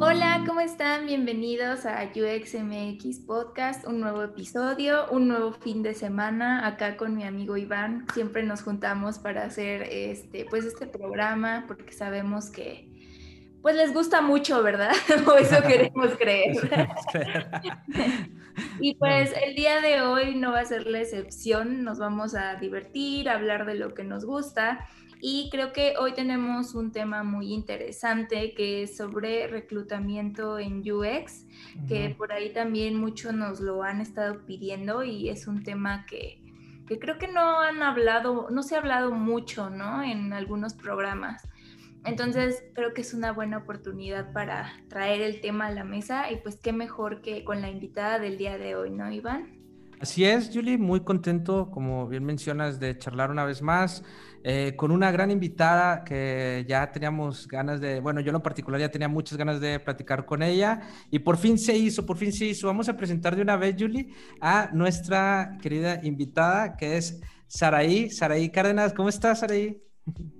Hola, ¿cómo están? Bienvenidos a UXMX Podcast, un nuevo episodio, un nuevo fin de semana acá con mi amigo Iván. Siempre nos juntamos para hacer este, pues este programa porque sabemos que pues les gusta mucho, ¿verdad? o eso queremos creer. y pues el día de hoy no va a ser la excepción, nos vamos a divertir, a hablar de lo que nos gusta y creo que hoy tenemos un tema muy interesante que es sobre reclutamiento en UX, que por ahí también muchos nos lo han estado pidiendo y es un tema que, que creo que no han hablado, no se ha hablado mucho, ¿no? En algunos programas. Entonces creo que es una buena oportunidad para traer el tema a la mesa y pues qué mejor que con la invitada del día de hoy, ¿no, Iván? Así es, Julie, muy contento, como bien mencionas, de charlar una vez más eh, con una gran invitada que ya teníamos ganas de, bueno, yo en particular ya tenía muchas ganas de platicar con ella y por fin se hizo, por fin se hizo. Vamos a presentar de una vez, Julie, a nuestra querida invitada que es Saraí, Saraí Cárdenas. ¿Cómo estás, Saraí?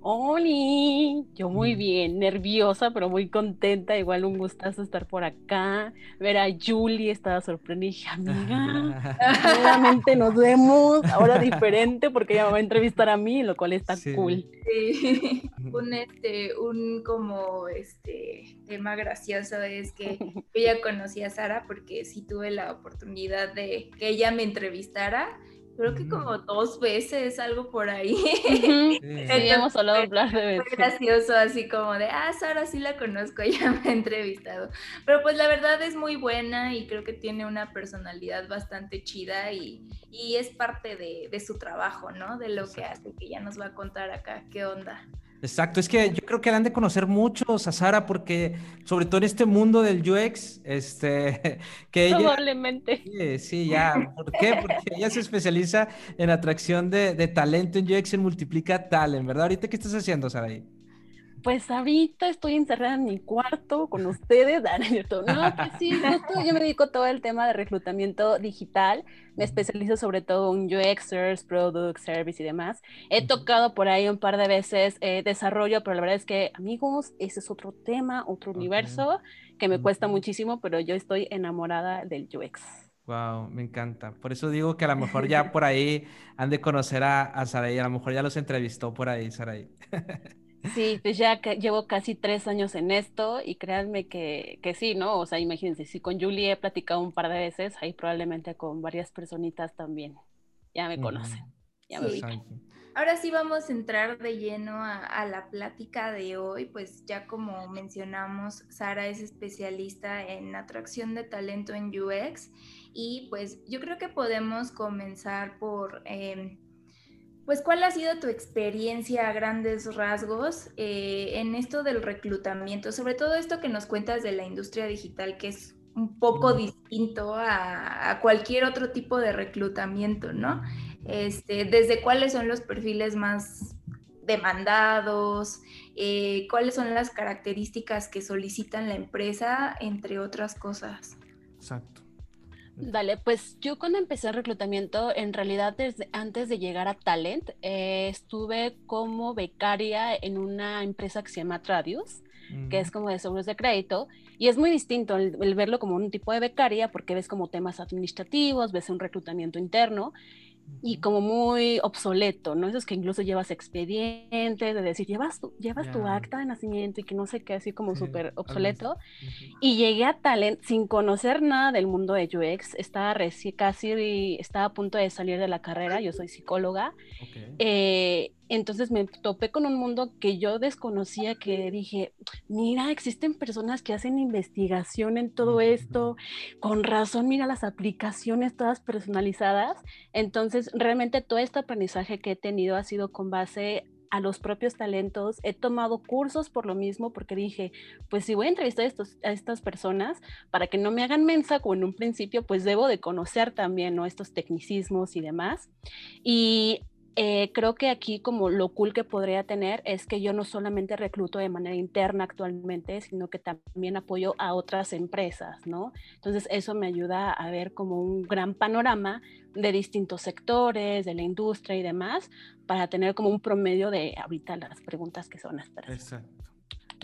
Hola, yo muy bien, nerviosa, pero muy contenta. Igual un gustazo estar por acá. Ver a Julie, estaba sorprendida. Dije, amiga, nuevamente nos vemos. Ahora diferente porque ella me va a entrevistar a mí, lo cual está cool. Sí. un, este, un como este tema gracioso es que yo ya conocí a Sara porque sí tuve la oportunidad de que ella me entrevistara creo que como dos veces, algo por ahí. Sí, hemos hablado hablar de veces. Fue gracioso, así como de, ah, Sara sí la conozco, ella me ha entrevistado. Pero pues la verdad es muy buena y creo que tiene una personalidad bastante chida y, y es parte de, de, su trabajo, ¿no? De lo que hace, que ya nos va a contar acá qué onda. Exacto, es que yo creo que le han de conocer muchos a Sara porque sobre todo en este mundo del UX, este, que ella... Probablemente. Sí, sí, ya. ¿Por qué? Porque ella se especializa en atracción de, de talento en UX en Multiplica Talent, ¿verdad? Ahorita, ¿qué estás haciendo, Sara? Pues ahorita estoy encerrada en mi cuarto con ustedes. No, pues sí, yo me dedico todo el tema de reclutamiento digital. Me especializo sobre todo en UXers, Product, Service y demás. He tocado por ahí un par de veces eh, desarrollo, pero la verdad es que, amigos, ese es otro tema, otro universo que me cuesta muchísimo, pero yo estoy enamorada del UX. Wow, me encanta. Por eso digo que a lo mejor ya por ahí han de conocer a, a Saraí, a lo mejor ya los entrevistó por ahí, Saraí. Sí, pues ya llevo casi tres años en esto y créanme que, que, sí, ¿no? O sea, imagínense, si con Julie he platicado un par de veces, ahí probablemente con varias personitas también. Ya me conocen, ya me Ahora sí vamos a entrar de lleno a, a, la plática de hoy, pues ya como mencionamos, Sara es especialista en atracción de talento en UX y pues yo creo que podemos comenzar por... Eh, pues, ¿cuál ha sido tu experiencia a grandes rasgos eh, en esto del reclutamiento? Sobre todo esto que nos cuentas de la industria digital, que es un poco distinto a, cualquier otro tipo de reclutamiento, ¿no? Este, desde cuáles son los perfiles más demandados, eh, cuáles son las características que solicitan la empresa, entre otras cosas. Exacto. Dale, pues yo cuando empecé el reclutamiento, en realidad desde antes de llegar a Talent, eh, estuve como becaria en una empresa que se llama Tradius, que es como de seguros de crédito, y es muy distinto el, verlo como un tipo de becaria porque ves como temas administrativos, ves un reclutamiento interno, y como muy obsoleto, ¿no? Eso es que incluso llevas expediente, de decir, llevas tu, llevas tu acta de nacimiento y que no sé qué, así como súper obsoleto. Y llegué a Talent sin conocer nada del mundo de UX, estaba recién, casi, estaba a punto de salir de la carrera, yo soy psicóloga. Eh, entonces me topé con un mundo que yo desconocía, que dije, mira, existen personas que hacen investigación en todo esto, con razón, mira las aplicaciones todas personalizadas. Entonces, realmente todo este aprendizaje que he tenido ha sido con base a los propios talentos. He tomado cursos por lo mismo, porque dije, pues si voy a entrevistar a, estos, a estas personas, para que no me hagan mensa como en un principio, pues debo de conocer también ¿no? estos tecnicismos y demás. Y eh, creo que aquí como lo cool que podría tener es que yo no solamente recluto de manera interna actualmente, sino que también apoyo a otras empresas, ¿no? Entonces eso me ayuda a ver como un gran panorama de distintos sectores, de la industria y demás, para tener como un promedio de ahorita las preguntas que son las Exacto.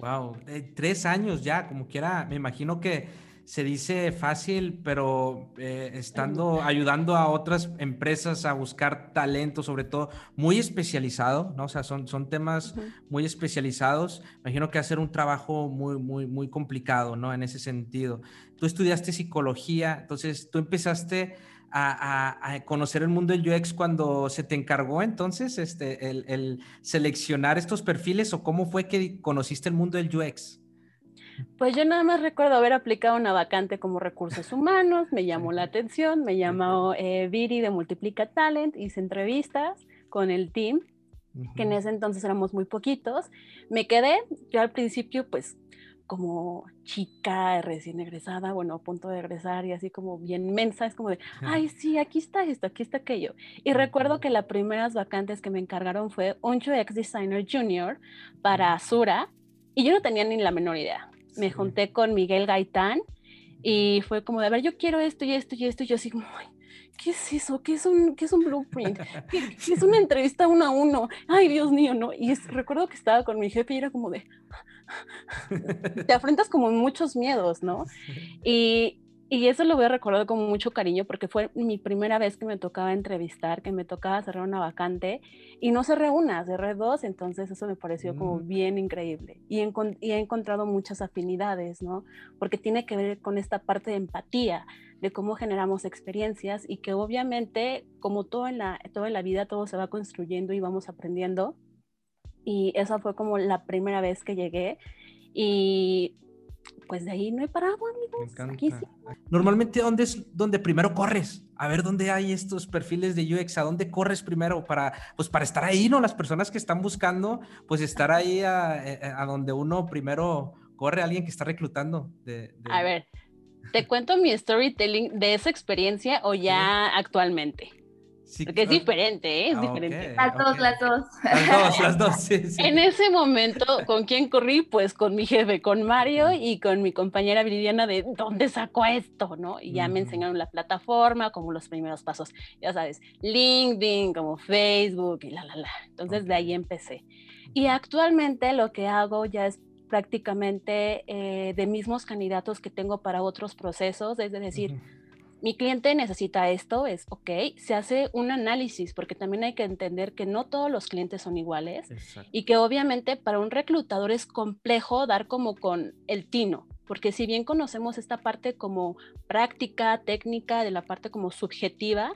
Wow, eh, tres años ya, como quiera, me imagino que se dice fácil, pero eh, estando ayudando a otras empresas a buscar talento, sobre todo muy especializado, ¿no? O sea, son, son temas muy especializados. Imagino que hacer un trabajo muy, muy, muy complicado, ¿no? En ese sentido. Tú estudiaste psicología, entonces tú empezaste a, conocer el mundo del UX cuando se te encargó entonces este, el, el seleccionar estos perfiles o cómo fue que conociste el mundo del UX? Pues yo nada más recuerdo haber aplicado una vacante como recursos humanos, me llamó la atención, me llamó eh, Viri de Multiplica Talent, hice entrevistas con el team, que en ese entonces éramos muy poquitos. Me quedé, yo al principio pues como chica recién egresada, bueno, a punto de egresar y así como bien mensa, es como de, ay, sí, aquí está esto, aquí está aquello. Y recuerdo que las primeras vacantes que me encargaron fue un UX Designer Junior para Sura y yo no tenía ni la menor idea me junté con Miguel Gaitán y fue como de, a ver, yo quiero esto y esto y esto, y yo así como, ¿qué es eso? ¿Qué es un, qué es un blueprint? ¿Qué, es una entrevista uno a uno? Ay, Dios mío, ¿no? Y recuerdo que estaba con mi jefe y era como de, te afrentas como muchos miedos, ¿no? Y, y eso lo voy a recordar con mucho cariño porque fue mi primera vez que me tocaba entrevistar, que me tocaba cerrar una vacante y no cerré una, cerré dos, entonces eso me pareció como mm. bien increíble. Y, he encontrado muchas afinidades, ¿no? Porque tiene que ver con esta parte de empatía, de cómo generamos experiencias y que obviamente, como todo en la, todo en la vida, todo se va construyendo y vamos aprendiendo. Y esa fue como la primera vez que llegué. Y pues de ahí no he parado, amigos. Normalmente, ¿dónde es donde primero corres? A ver dónde hay estos perfiles de UX, ¿a dónde corres primero para, pues para estar ahí, ¿no? Las personas que están buscando, pues estar ahí a, eh, a donde uno primero corre, alguien que está reclutando. De, A ver, ¿te cuento mi storytelling de esa experiencia o ya actualmente? Porque es diferente, ¿eh? es ah, diferente. las dos, las dos. Las dos, las dos, sí, En ese momento, ¿con quién corrí? Pues con mi jefe, con Mario y con mi compañera Viridiana de ¿dónde sacó esto? ¿no? Y ya me enseñaron la plataforma, como los primeros pasos, ya sabes, LinkedIn, como Facebook y la, la, la. Entonces de ahí empecé. Y actualmente lo que hago ya es prácticamente eh, de mismos candidatos que tengo para otros procesos, es decir, mi cliente necesita esto, es ok, se hace un análisis, porque también hay que entender que no todos los clientes son iguales y que obviamente para un reclutador es complejo dar como con el tino, porque si bien conocemos esta parte como práctica, técnica, de la parte como subjetiva,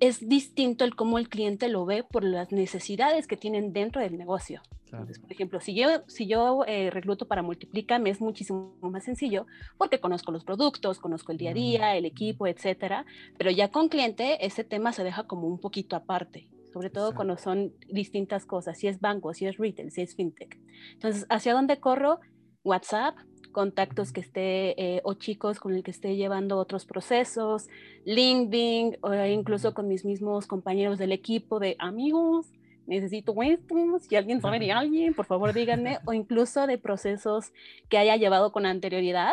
es distinto el cómo el cliente lo ve por las necesidades que tienen dentro del negocio por ejemplo, si yo, si yo eh, recluto para Multiplica, me es muchísimo más sencillo porque conozco los productos, conozco el día a día, el equipo, etcétera. Pero ya con cliente, ese tema se deja como un poquito aparte, sobre todo cuando son distintas cosas, si es banco, si es retail, si es fintech. Entonces, ¿hacia dónde corro? WhatsApp, contactos que esté eh, o chicos con el que esté llevando otros procesos, LinkedIn, o incluso con mis mismos compañeros del equipo de amigos, necesito esto, si alguien sabe de alguien, por favor díganme, o incluso de procesos que haya llevado con anterioridad.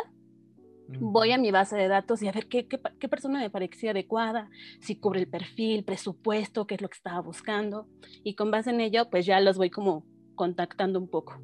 Voy a mi base de datos y a ver qué, qué, persona me parecía adecuada, si cubre el perfil, presupuesto, qué es lo que estaba buscando. Y con base en ello, pues ya los voy como contactando un poco.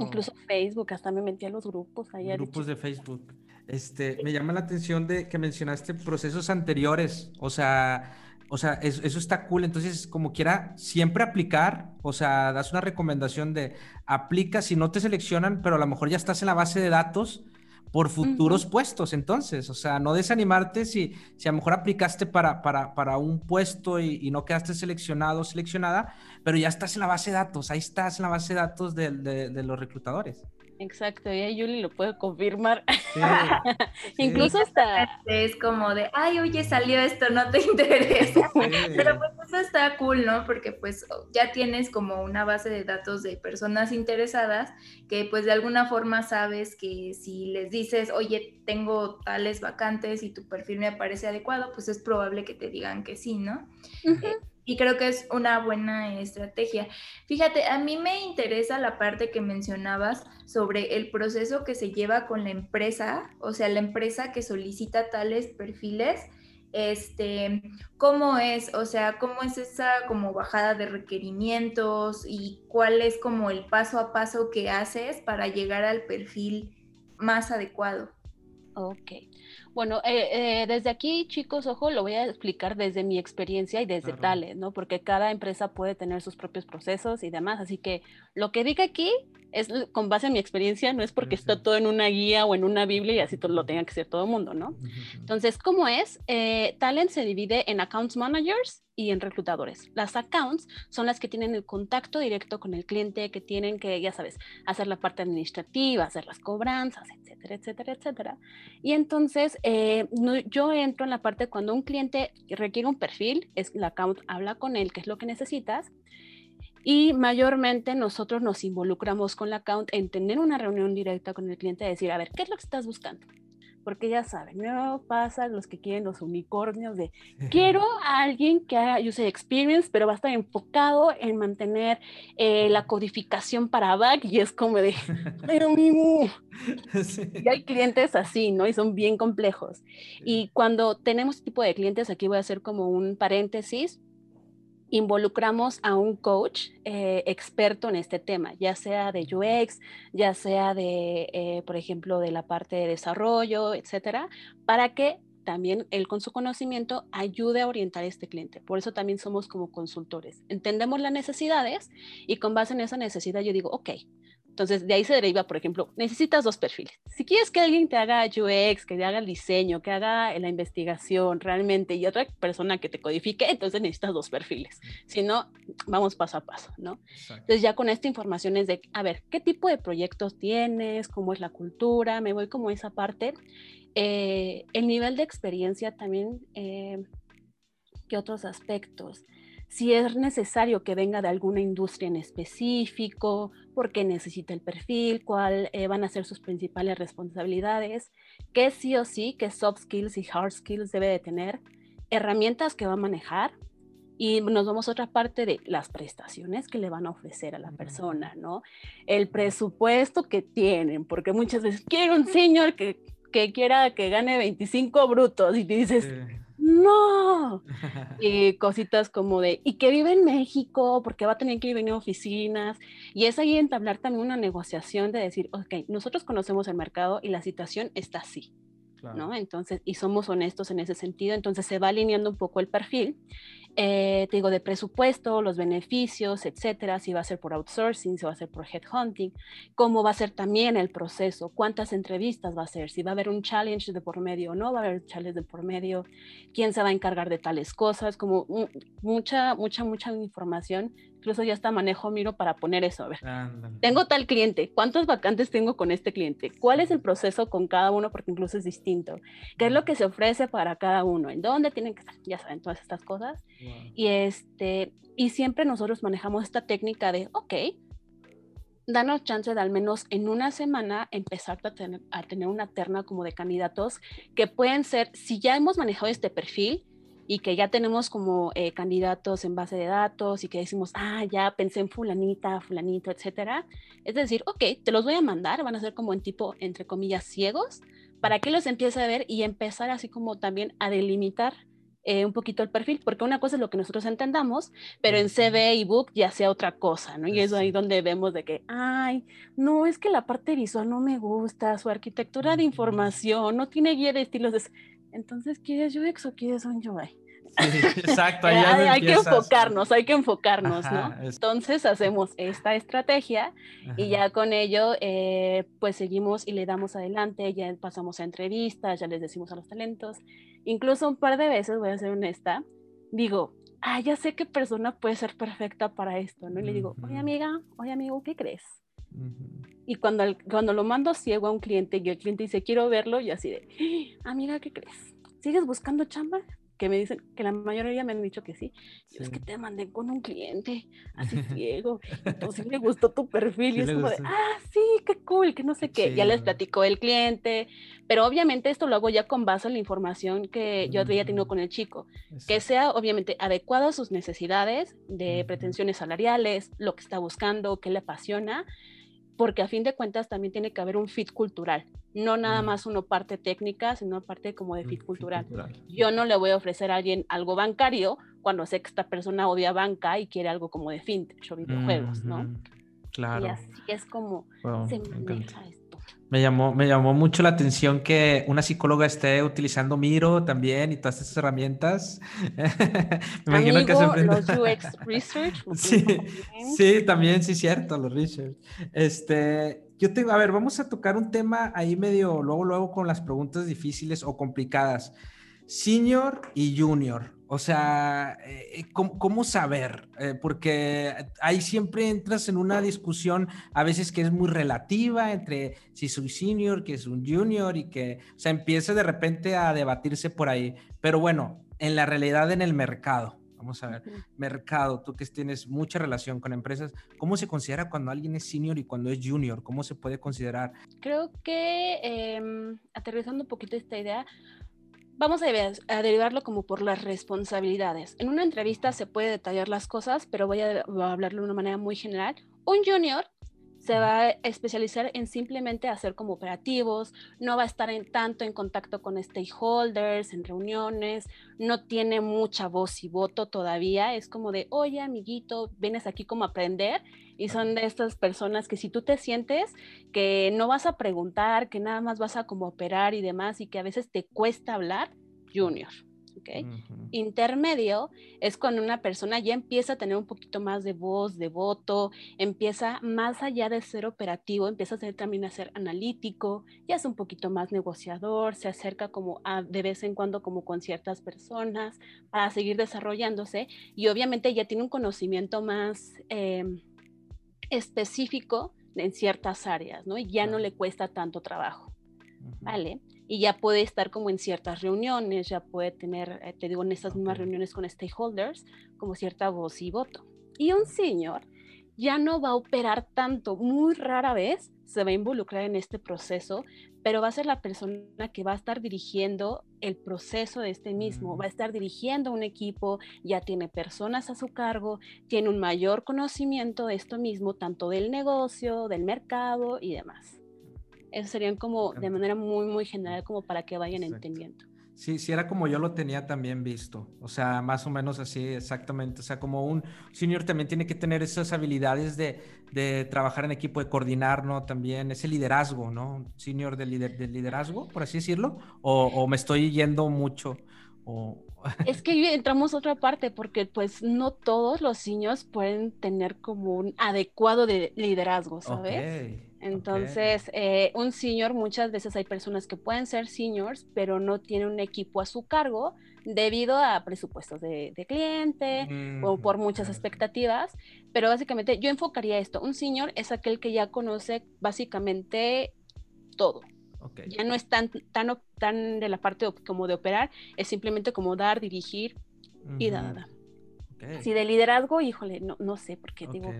Incluso Facebook, hasta me metí a los grupos. Ahí grupos de Facebook. Este, me llama la atención de que mencionaste procesos anteriores, o sea, o sea, eso, está cool. Entonces, como quiera, siempre aplicar. O sea, das una recomendación de aplica si no te seleccionan, pero a lo mejor ya estás en la base de datos por futuros puestos. Entonces, o sea, no desanimarte si, si a lo mejor aplicaste para, para, para un puesto y, no quedaste seleccionado o seleccionada, pero ya estás en la base de datos. Ahí estás en la base de datos de, de los reclutadores. Exacto, y ahí Yuli lo puede confirmar. Incluso hasta... Es como de, ay, oye, salió esto, no te interesa. Pero pues eso está cool, ¿no? Porque pues ya tienes como una base de datos de personas interesadas que pues de alguna forma sabes que si les dices, oye, tengo tales vacantes y tu perfil me parece adecuado, pues es probable que te digan que sí, ¿no? Y creo que es una buena estrategia. Fíjate, a mí me interesa la parte que mencionabas sobre el proceso que se lleva con la empresa, o sea, la empresa que solicita tales perfiles. este, ¿cómo es? O sea, ¿cómo es esa como bajada de requerimientos y cuál es como el paso a paso que haces para llegar al perfil más adecuado? Ok. Bueno, eh, eh, desde aquí, chicos, ojo, lo voy a explicar desde mi experiencia y desde Tale, ¿no? Porque cada empresa puede tener sus propios procesos y demás. Así que lo que diga aquí es con base en mi experiencia, no es porque está todo en una guía o en una Biblia y así todo lo tenga que ser todo el mundo, ¿no? Entonces, ¿cómo es? Eh, Talent se divide en accounts managers y en reclutadores. Las accounts son las que tienen el contacto directo con el cliente, que tienen que, ya sabes, hacer la parte administrativa, hacer las cobranzas, etcétera, etcétera, etcétera. Y entonces eh, yo entro en la parte cuando un cliente requiere un perfil, es la account habla con él, qué es lo que necesitas, y mayormente nosotros nos involucramos con la account en tener una reunión directa con el cliente y decir, a ver, ¿qué es lo que estás buscando? Porque ya saben, no pasa los que quieren los unicornios de quiero a alguien que haga user experience, pero va a estar enfocado en mantener eh, la codificación para back y es como de, pero mismo. Y hay clientes así, ¿no? Y son bien complejos. Y cuando tenemos este tipo de clientes, aquí voy a hacer como un paréntesis, involucramos a un coach eh, experto en este tema, ya sea de UX, ya sea de, eh, por ejemplo, de la parte de desarrollo, etcétera, para que también él con su conocimiento ayude a orientar a este cliente. Por eso también somos como consultores. Entendemos las necesidades y con base en esa necesidad yo digo, ok, entonces, de ahí se deriva, por ejemplo, necesitas dos perfiles. Si quieres que alguien te haga UX, que te haga el diseño, que haga la investigación realmente y otra persona que te codifique, entonces necesitas dos perfiles. Si no, vamos paso a paso, ¿no? Entonces, ya con esta información es de, a ver, ¿qué tipo de proyectos tienes? ¿Cómo es la cultura? Me voy como esa parte. Eh, el nivel de experiencia también, eh, ¿qué otros aspectos? Si es necesario que venga de alguna industria en específico, por qué necesita el perfil, cuáles eh, van a ser sus principales responsabilidades, qué sí o sí, qué soft skills y hard skills debe de tener, herramientas que va a manejar y nos vamos a otra parte de las prestaciones que le van a ofrecer a la persona, ¿no? El presupuesto que tienen, porque muchas veces quiero un señor que, que quiera que gane 25 brutos y te dices no. Y cositas como de, y que vive en México, porque va a tener que venir a oficinas. Y es ahí entablar también una negociación de decir, ok, nosotros conocemos el mercado y la situación está así. ¿no? Entonces, y somos honestos en ese sentido, entonces se va alineando un poco el perfil eh, te digo, de presupuesto, los beneficios, etcétera, si va a ser por outsourcing, si va a ser por headhunting, cómo va a ser también el proceso, cuántas entrevistas va a ser, si va a haber un challenge de por medio o no va a haber challenge de por medio, quién se va a encargar de tales cosas, como mucha, mucha, mucha información incluso ya hasta manejo Miro para poner eso. A ver, tengo tal cliente, ¿cuántos vacantes tengo con este cliente? ¿Cuál es el proceso con cada uno? Porque incluso es distinto. ¿Qué es lo que se ofrece para cada uno? ¿En dónde tienen que estar? Ya saben, todas estas cosas. Y, este, y siempre nosotros manejamos esta técnica de, ok, danos chance de al menos en una semana empezar a tener, a tener una terna como de candidatos que pueden ser, si ya hemos manejado este perfil, y que ya tenemos como eh, candidatos en base de datos y que decimos, ah, ya pensé en fulanita, fulanito, etcétera. Es decir, ok, te los voy a mandar, van a ser como en tipo, entre comillas, ciegos, para que los empiece a ver y empezar así como también a delimitar eh, un poquito el perfil, porque una cosa es lo que nosotros entendamos, pero en CV y book ya sea otra cosa, ¿no? Y es ahí donde vemos de que, ay, no, es que la parte visual no me gusta, su arquitectura de información no tiene guía de estilos. De entonces, ¿quieres UX o quieres un UI? exacto. hay, que enfocarnos, hay que enfocarnos, ¿no? Entonces hacemos esta estrategia y ya con ello, eh, pues seguimos y le damos adelante, ya pasamos a entrevistas, ya les decimos a los talentos. Incluso un par de veces, voy a ser honesta, digo, ah, ya sé qué persona puede ser perfecta para esto, ¿no? Y le digo, oye amiga, oye amigo, ¿qué crees? Y cuando, cuando lo mando ciego a un cliente y el cliente dice, quiero verlo, y así de, amiga, ¿qué crees? ¿Sigues buscando chamba? Que me dicen, que la mayoría me han dicho que sí. Es que te mandé con un cliente, así ciego, entonces le gustó tu perfil y es como de, ah, sí, qué cool, que no sé qué. Ya les platicó el cliente, pero obviamente esto lo hago ya con base en la información que yo había tenido con el chico, que sea obviamente adecuado a sus necesidades de pretensiones salariales, lo que está buscando, qué le apasiona porque a fin de cuentas también tiene que haber un fit cultural, no nada más uno parte técnica, sino parte como de fit, cultural. Yo no le voy a ofrecer a alguien algo bancario cuando sé que esta persona odia banca y quiere algo como de fintech o videojuegos, ¿no? Claro. Y así es como se maneja esto. Me llamó, me llamó mucho la atención que una psicóloga esté utilizando Miro también y todas estas herramientas. me imagino que se los UX Research. Sí, sí, también, sí, cierto, los Research. Este, yo tengo, a ver, vamos a tocar un tema ahí medio, luego, luego con las preguntas difíciles o complicadas. Senior y junior. O sea, eh, ¿cómo, saber? Eh, porque ahí siempre entras en una discusión a veces que es muy relativa entre si soy senior, que es un junior y que, o sea, empieza de repente a debatirse por ahí. Pero bueno, en la realidad en el mercado, vamos a ver, mercado, tú que tienes mucha relación con empresas, ¿cómo se considera cuando alguien es senior y cuando es junior? ¿Cómo se puede considerar? Creo que em, aterrizando un poquito esta idea, Vamos a, derivarlo como por las responsabilidades. En una entrevista se puede detallar las cosas, pero voy a, hablarlo de una manera muy general. Un junior se va a especializar en simplemente hacer como operativos, no va a estar en tanto en contacto con stakeholders, en reuniones, no tiene mucha voz y voto todavía, es como de, oye amiguito, vienes aquí como a aprender y son de estas personas que si tú te sientes que no vas a preguntar, que nada más vas a como operar y demás y que a veces te cuesta hablar, junior. Intermedio es cuando una persona ya empieza a tener un poquito más de voz, de voto, empieza más allá de ser operativo, empieza a ser, también a ser analítico, ya es un poquito más negociador, se acerca como de vez en cuando como con ciertas personas para seguir desarrollándose y obviamente ya tiene un conocimiento más em, específico en ciertas áreas, ¿no? Y ya no le cuesta tanto trabajo, ¿vale? Y ya puede estar como en ciertas reuniones, ya puede tener, eh, te digo, en estas mismas reuniones con stakeholders, como cierta voz y voto. Y un señor ya no va a operar tanto, muy rara vez se va a involucrar en este proceso, pero va a ser la persona que va a estar dirigiendo el proceso de este mismo, va a estar dirigiendo un equipo, ya tiene personas a su cargo, tiene un mayor conocimiento de esto mismo, tanto del negocio, del mercado y demás. Eso serían como de manera muy, muy general, como para que vayan entendiendo. Sí, sí, era como yo lo tenía también visto. O sea, más o menos así, exactamente. O sea, como un senior también tiene que tener esas habilidades de, de trabajar en equipo, de coordinar, ¿no? También ese liderazgo, ¿no? Senior de, liderazgo, por así decirlo. O, o me estoy yendo mucho. O... Es que entramos a otra parte, porque pues no todos los seniors pueden tener como un adecuado de liderazgo, ¿sabes? Entonces, eh, un senior, muchas veces hay personas que pueden ser seniors, pero no tienen un equipo a su cargo debido a presupuestos de, cliente o mm, por muchas expectativas. Pero básicamente yo enfocaría esto. Un senior es aquel que ya conoce básicamente todo. Ya no es tan, tan, tan de la parte como de operar, es simplemente como dar, dirigir y nada. Si de liderazgo, híjole, no, no sé, porque digo,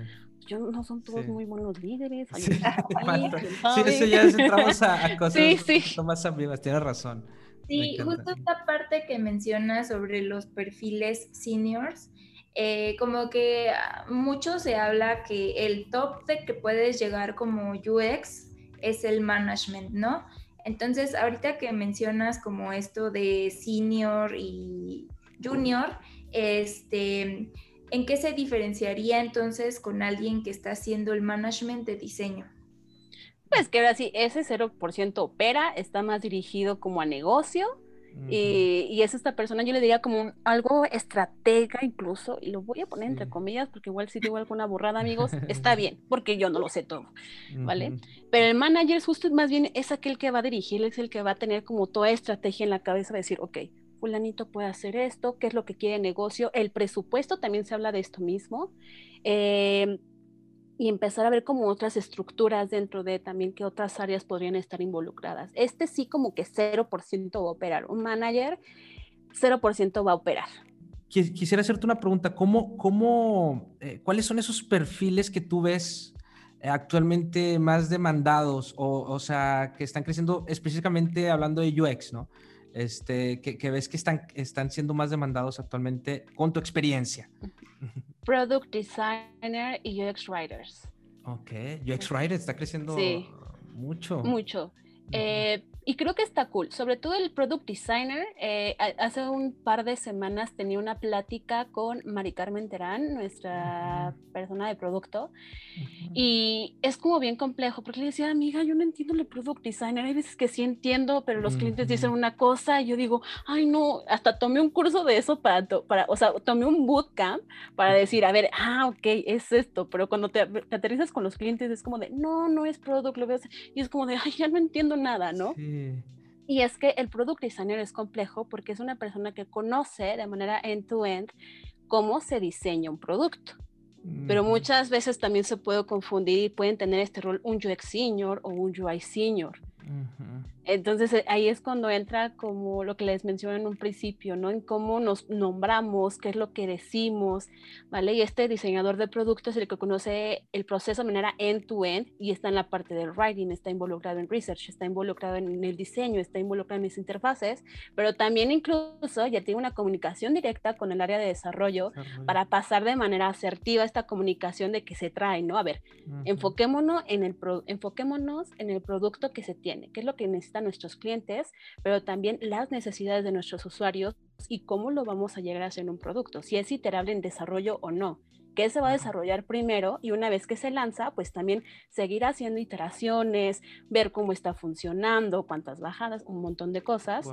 yo no son todos muy buenos líderes. Sí, sí eso ya entramos a, cosas sí, más ambiguas, tienes razón. Sí, justo esta parte que mencionas sobre los perfiles seniors, eh, como que mucho se habla que el top de que puedes llegar como UX es el management, ¿no? Entonces, ahorita que mencionas como esto de senior y junior, este ¿En qué se diferenciaría entonces con alguien que está haciendo el management de diseño? Pues que ahora sí, ese 0% opera, está más dirigido como a negocio y, es esta persona, yo le diría como algo estratega incluso, y lo voy a poner entre comillas porque igual si digo alguna borrada amigos, está bien, porque yo no lo sé todo, ¿vale? Pero el manager justo más bien es aquel que va a dirigir, es el que va a tener como toda estrategia en la cabeza de decir, ok, fulanito puede hacer esto, qué es lo que quiere el negocio, el presupuesto también se habla de esto mismo, em, y empezar a ver como otras estructuras dentro de también qué otras áreas podrían estar involucradas. Este sí como que 0% va a operar, un manager 0% va a operar. Quisiera hacerte una pregunta, ¿cómo, cómo, eh, ¿cuáles son esos perfiles que tú ves eh, actualmente más demandados o, o sea, que están creciendo específicamente hablando de UX, ¿no? Este, que, ves que están, están siendo más demandados actualmente con tu experiencia? Product Designer y UX Writers. Ok, UX Writer está creciendo mucho. Mucho. Eh, y creo que está cool, sobre todo el product designer. Eh, hace un par de semanas tenía una plática con Mari Carmen Terán, nuestra persona de producto, y es como bien complejo, porque le decía, amiga, yo no entiendo el product designer, hay veces que sí entiendo, pero los clientes dicen una cosa y yo digo, ay no, hasta tomé un curso de eso para, para o sea, tomé un bootcamp para decir, a ver, ah, ok, es esto, pero cuando te, aterrizas con los clientes es como de, no, no es product, lo veo, y es como de, ay, ya no entiendo nada, ¿no? Y es que el product designer es complejo porque es una persona que conoce de manera end-to-end cómo se diseña un producto. Pero muchas veces también se puede confundir y pueden tener este rol un UX senior o un UI senior. Entonces eh, ahí es cuando entra como lo que les mencioné en un principio, ¿no? En cómo nos nombramos, qué es lo que decimos, ¿vale? Y este diseñador de productos es el que conoce el proceso de manera end-to-end y está en la parte del writing, está involucrado en research, está involucrado en el diseño, está involucrado en mis interfaces, pero también incluso ya tiene una comunicación directa con el área de desarrollo, para pasar de manera asertiva esta comunicación de que se trae, ¿no? A ver, enfoquémonos, en el enfoquémonos en el producto que se tiene, qué es lo que necesita nuestros clientes, pero también las necesidades de nuestros usuarios y cómo lo vamos a llegar a hacer en un producto, si es iterable en desarrollo o no qué se va a desarrollar primero y una vez que se lanza, pues también seguir haciendo iteraciones, ver cómo está funcionando, cuántas bajadas, un montón de cosas.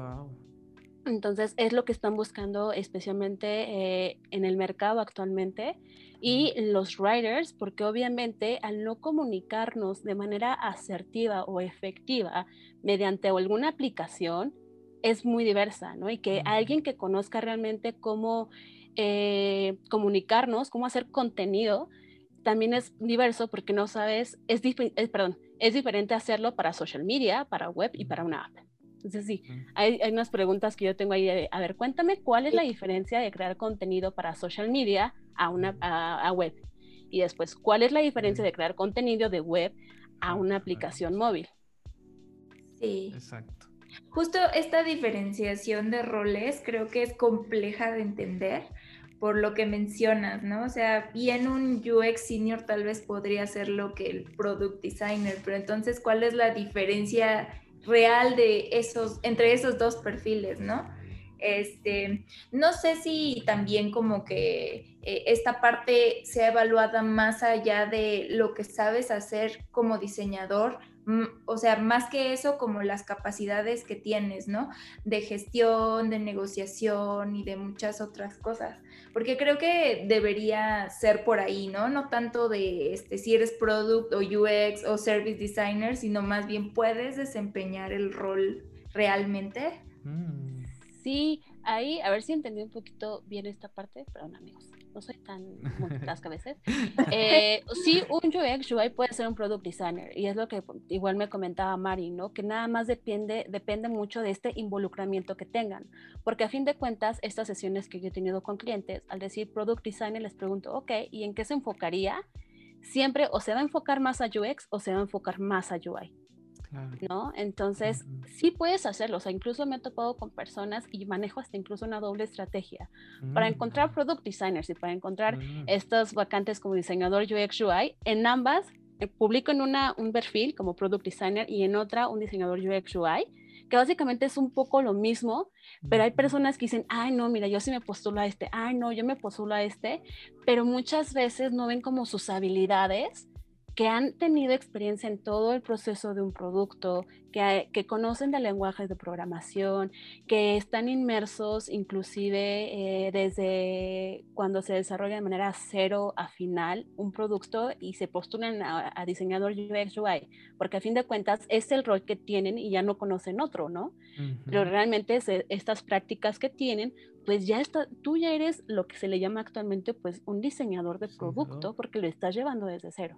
Entonces es lo que están buscando especialmente eh, en el mercado actualmente y los writers, porque obviamente al no comunicarnos de manera asertiva o efectiva mediante alguna aplicación, es muy diversa, ¿no? Y que alguien que conozca realmente cómo eh, comunicarnos, cómo hacer contenido, también es diverso porque no sabes, es, es, perdón, es diferente hacerlo para social media, para web y para una app. Entonces sí, hay, hay, unas preguntas que yo tengo ahí. a ver, cuéntame cuál es la diferencia de crear contenido para social media a una a, web. Y después, ¿cuál es la diferencia de crear contenido de web a una aplicación móvil? Sí. Exacto. Justo esta diferenciación de roles creo que es compleja de entender por lo que mencionas, ¿no? O sea, bien un UX senior tal vez podría ser lo que el product designer, pero entonces, ¿cuál es la diferencia real de esos, entre esos dos perfiles, ¿no? Este, no sé si también como que eh, esta parte sea evaluada más allá de lo que sabes hacer como diseñador, o sea, más que eso, como las capacidades que tienes, ¿no? De gestión, de negociación y de muchas otras cosas. Porque creo que debería ser por ahí, ¿no? No tanto de este, si eres product o UX o service designer, sino más bien puedes desempeñar el rol realmente. Mm. Sí, ahí, a ver si entendí un poquito bien esta parte, perdón amigos, no soy tan multitask a veces. Eh, sí, un UX UI puede ser un product designer y es lo que igual me comentaba Mari, ¿no? Que nada más depende, depende mucho de este involucramiento que tengan, porque a fin de cuentas, estas sesiones que yo he tenido con clientes, al decir product designer les pregunto, ok, ¿y en qué se enfocaría? Siempre o se va a enfocar más a UX o se va a enfocar más a UI. ¿No? Entonces, sí puedes hacerlo, o sea, incluso me he topado con personas y manejo hasta incluso una doble estrategia para encontrar mm. product designers y para encontrar mm. estas vacantes como diseñador UX UI, en ambas eh, publico en una un perfil como product designer y en otra un diseñador UX UI, que básicamente es un poco lo mismo, pero hay personas que dicen, ay, no, mira, yo sí me postulo a este, ay, no, yo me postulo a este, pero muchas veces no ven como sus habilidades que han tenido experiencia en todo el proceso de un producto, que, que conocen de lenguajes de programación, que están inmersos inclusive eh, desde cuando se desarrolla de manera cero a final un producto y se postulan a, diseñador UX UI, porque a fin de cuentas es el rol que tienen y ya no conocen otro, ¿no? Pero realmente estas prácticas que tienen pues ya está, tú ya eres lo que se le llama actualmente pues un diseñador de producto porque lo estás llevando desde cero.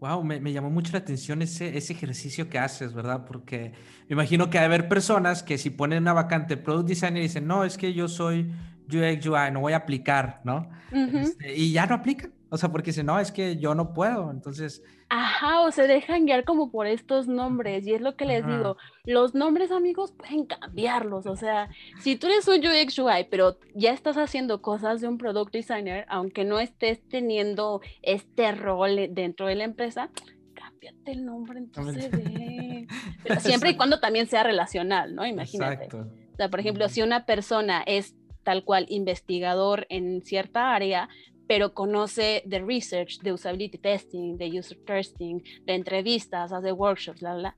Wow, me, llamó mucho la atención ese, ese ejercicio que haces, ¿verdad? Porque me imagino que hay haber personas que si ponen una vacante product designer y dicen, no, es que yo soy UX UI, no voy a aplicar, ¿no? Este, y ya no aplican. O sea, porque si no, es que yo no puedo, entonces... Ajá, o se dejan guiar como por estos nombres, y es lo que les digo, los nombres, amigos, pueden cambiarlos, o sea, si tú eres un UX UI, pero ya estás haciendo cosas de un product designer, aunque no estés teniendo este rol dentro de la empresa, cámbiate el nombre entonces de... Pero siempre y cuando también sea relacional, ¿no? Imagínate. Exacto. O sea, por ejemplo, si una persona es tal cual investigador en cierta área, pero conoce de research, de usability testing, de user testing, de entrevistas, hace workshops, bla, bla,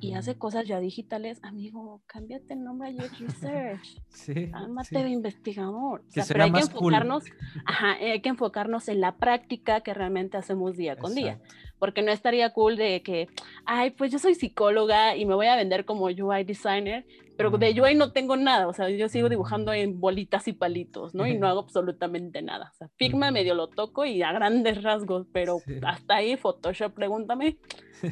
y hace cosas ya digitales, amigo, cámbiate el nombre a UX Research. sí. Ámate de investigador. O sea, pero hay que enfocarnos, ajá, hay que enfocarnos en la práctica que realmente hacemos día con día. Porque no estaría cool de que, ay, pues yo soy psicóloga y me voy a vender como UI designer, pero de UI no tengo nada, o sea, yo sigo dibujando en bolitas y palitos, ¿no? Y no hago absolutamente nada. O sea, Figma medio lo toco y a grandes rasgos, pero hasta ahí Photoshop, pregúntame.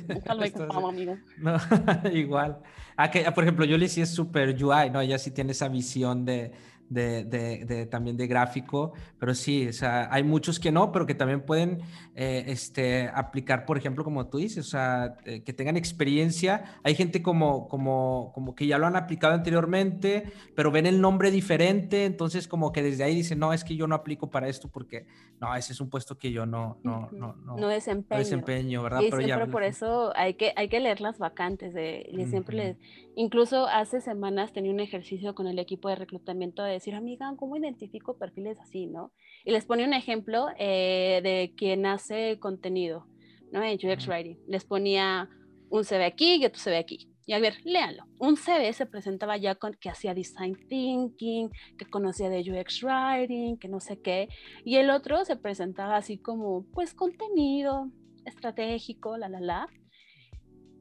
Nunca lo amigo. No, igual. Ah, que, por ejemplo, Yuli sí es súper UI, ¿no? Ella sí tiene esa visión de, de, de, también de gráfico, pero sí, o sea, hay muchos que no, pero que también pueden eh, este, aplicar, por ejemplo, como tú dices, o sea, eh, que tengan experiencia. Hay gente como, como, como que ya lo han aplicado anteriormente, pero ven el nombre diferente, entonces como que desde ahí dicen, no, es que yo no aplico para esto porque, no, ese es un puesto que yo no, no, no, no, no desempeño. desempeño, ¿verdad? Y pero siempre por eso hay que, hay que leer las vacantes, de, siempre les, incluso hace semanas tenía un ejercicio con el equipo de reclutamiento de decir, amiga, ¿cómo identifico perfiles así, no? Y les ponía un ejemplo eh, de quien hace contenido, ¿no? En UX Writing. Les ponía un CV aquí y otro CV aquí. Y a ver, léanlo. Un CV se presentaba ya con que hacía design thinking, que conocía de UX writing, que no sé qué. Y el otro se presentaba así como, pues, contenido estratégico, la, la, la.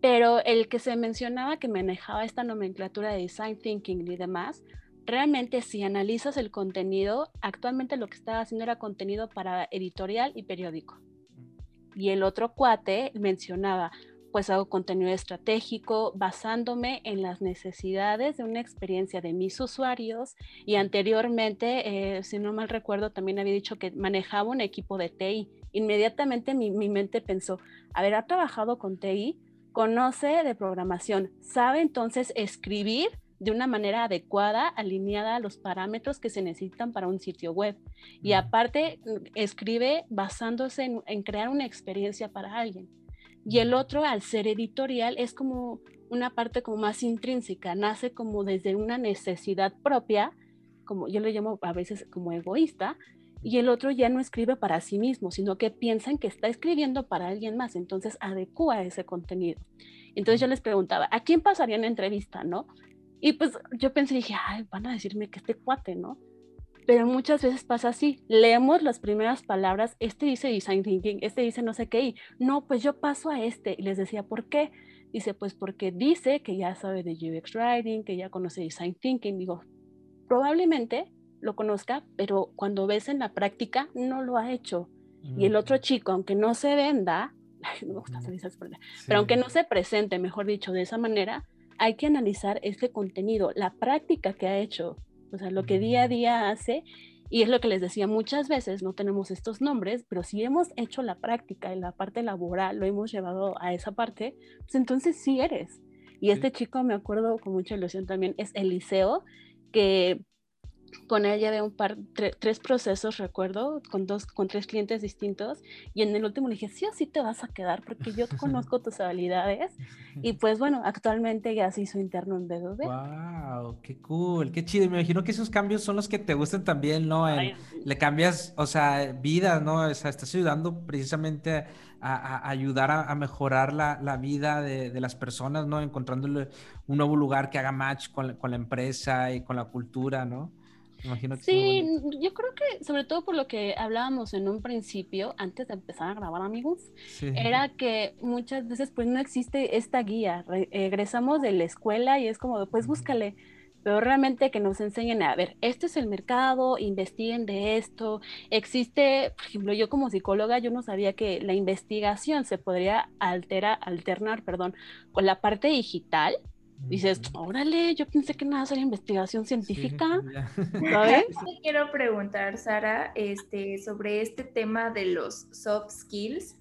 Pero el que se mencionaba que manejaba esta nomenclatura de design thinking y demás, realmente si analizas el contenido, actualmente lo que estaba haciendo era contenido para editorial y periódico. Y el otro cuate mencionaba, pues hago contenido estratégico basándome en las necesidades de una experiencia de mis usuarios y anteriormente, eh, si no mal recuerdo, también había dicho que manejaba un equipo de TI. Inmediatamente mi, mi mente pensó, a ver, ha trabajado con TI, conoce de programación, sabe entonces escribir de una manera adecuada, alineada a los parámetros que se necesitan para un sitio web. Y aparte, escribe basándose en, crear una experiencia para alguien. Y el otro, al ser editorial, es como una parte como más intrínseca, nace como desde una necesidad propia, como yo le llamo a veces como egoísta, y el otro ya no escribe para sí mismo, sino que piensan que está escribiendo para alguien más, entonces adecua ese contenido. Entonces yo les preguntaba, ¿a quién pasaría en entrevista, no? Y pues yo pensé, dije, ay, van a decirme que este cuate, ¿no? Pero muchas veces pasa así, leemos las primeras palabras, este dice design thinking, este dice no sé qué, y no, pues yo paso a este, y les decía, ¿por qué? Dice, pues porque dice que ya sabe de UX Writing, que ya conoce design thinking, digo, probablemente lo conozca, pero cuando ves en la práctica no lo ha hecho. Y el otro chico, aunque no se venda, no me gusta hacer pero aunque no se presente, mejor dicho, de esa manera, hay que analizar este contenido, la práctica que ha hecho, o sea, lo que día a día hace. Y es lo que les decía, muchas veces no tenemos estos nombres, pero si hemos hecho la práctica en la parte laboral, lo hemos llevado a esa parte, pues entonces sí eres. Y este chico, me acuerdo con mucha ilusión también, es Eliseo, que con ella de un par, tres procesos, recuerdo, con dos, con tres clientes distintos, y en el último le dije, sí o sí te vas a quedar, porque yo conozco tus habilidades, y pues bueno, actualmente ya se hizo interno en BBB. ¡Wow! ¡Qué cool! ¡Qué chido! Me imagino que esos cambios son los que te gustan también, ¿no? le cambias, o sea, vida, ¿no? O sea, estás ayudando precisamente a, ayudar a, mejorar la, la vida de, de, las personas, ¿no? Encontrándole un nuevo lugar que haga match con, con la empresa y con la cultura, ¿no? Sí, yo creo que sobre todo por lo que hablábamos en un principio, antes de empezar a grabar amigos, era que muchas veces pues no existe esta guía. Regresamos de la escuela y es como, pues búscale, pero realmente que nos enseñen a ver, este es el mercado, investiguen de esto. Existe, por ejemplo, yo como psicóloga, yo no sabía que la investigación se podría altera, alternar perdón, con la parte digital dices, órale, yo pensé que nada sería investigación científica, ¿sabes? quiero preguntar, Sara, este, sobre este tema de los soft skills.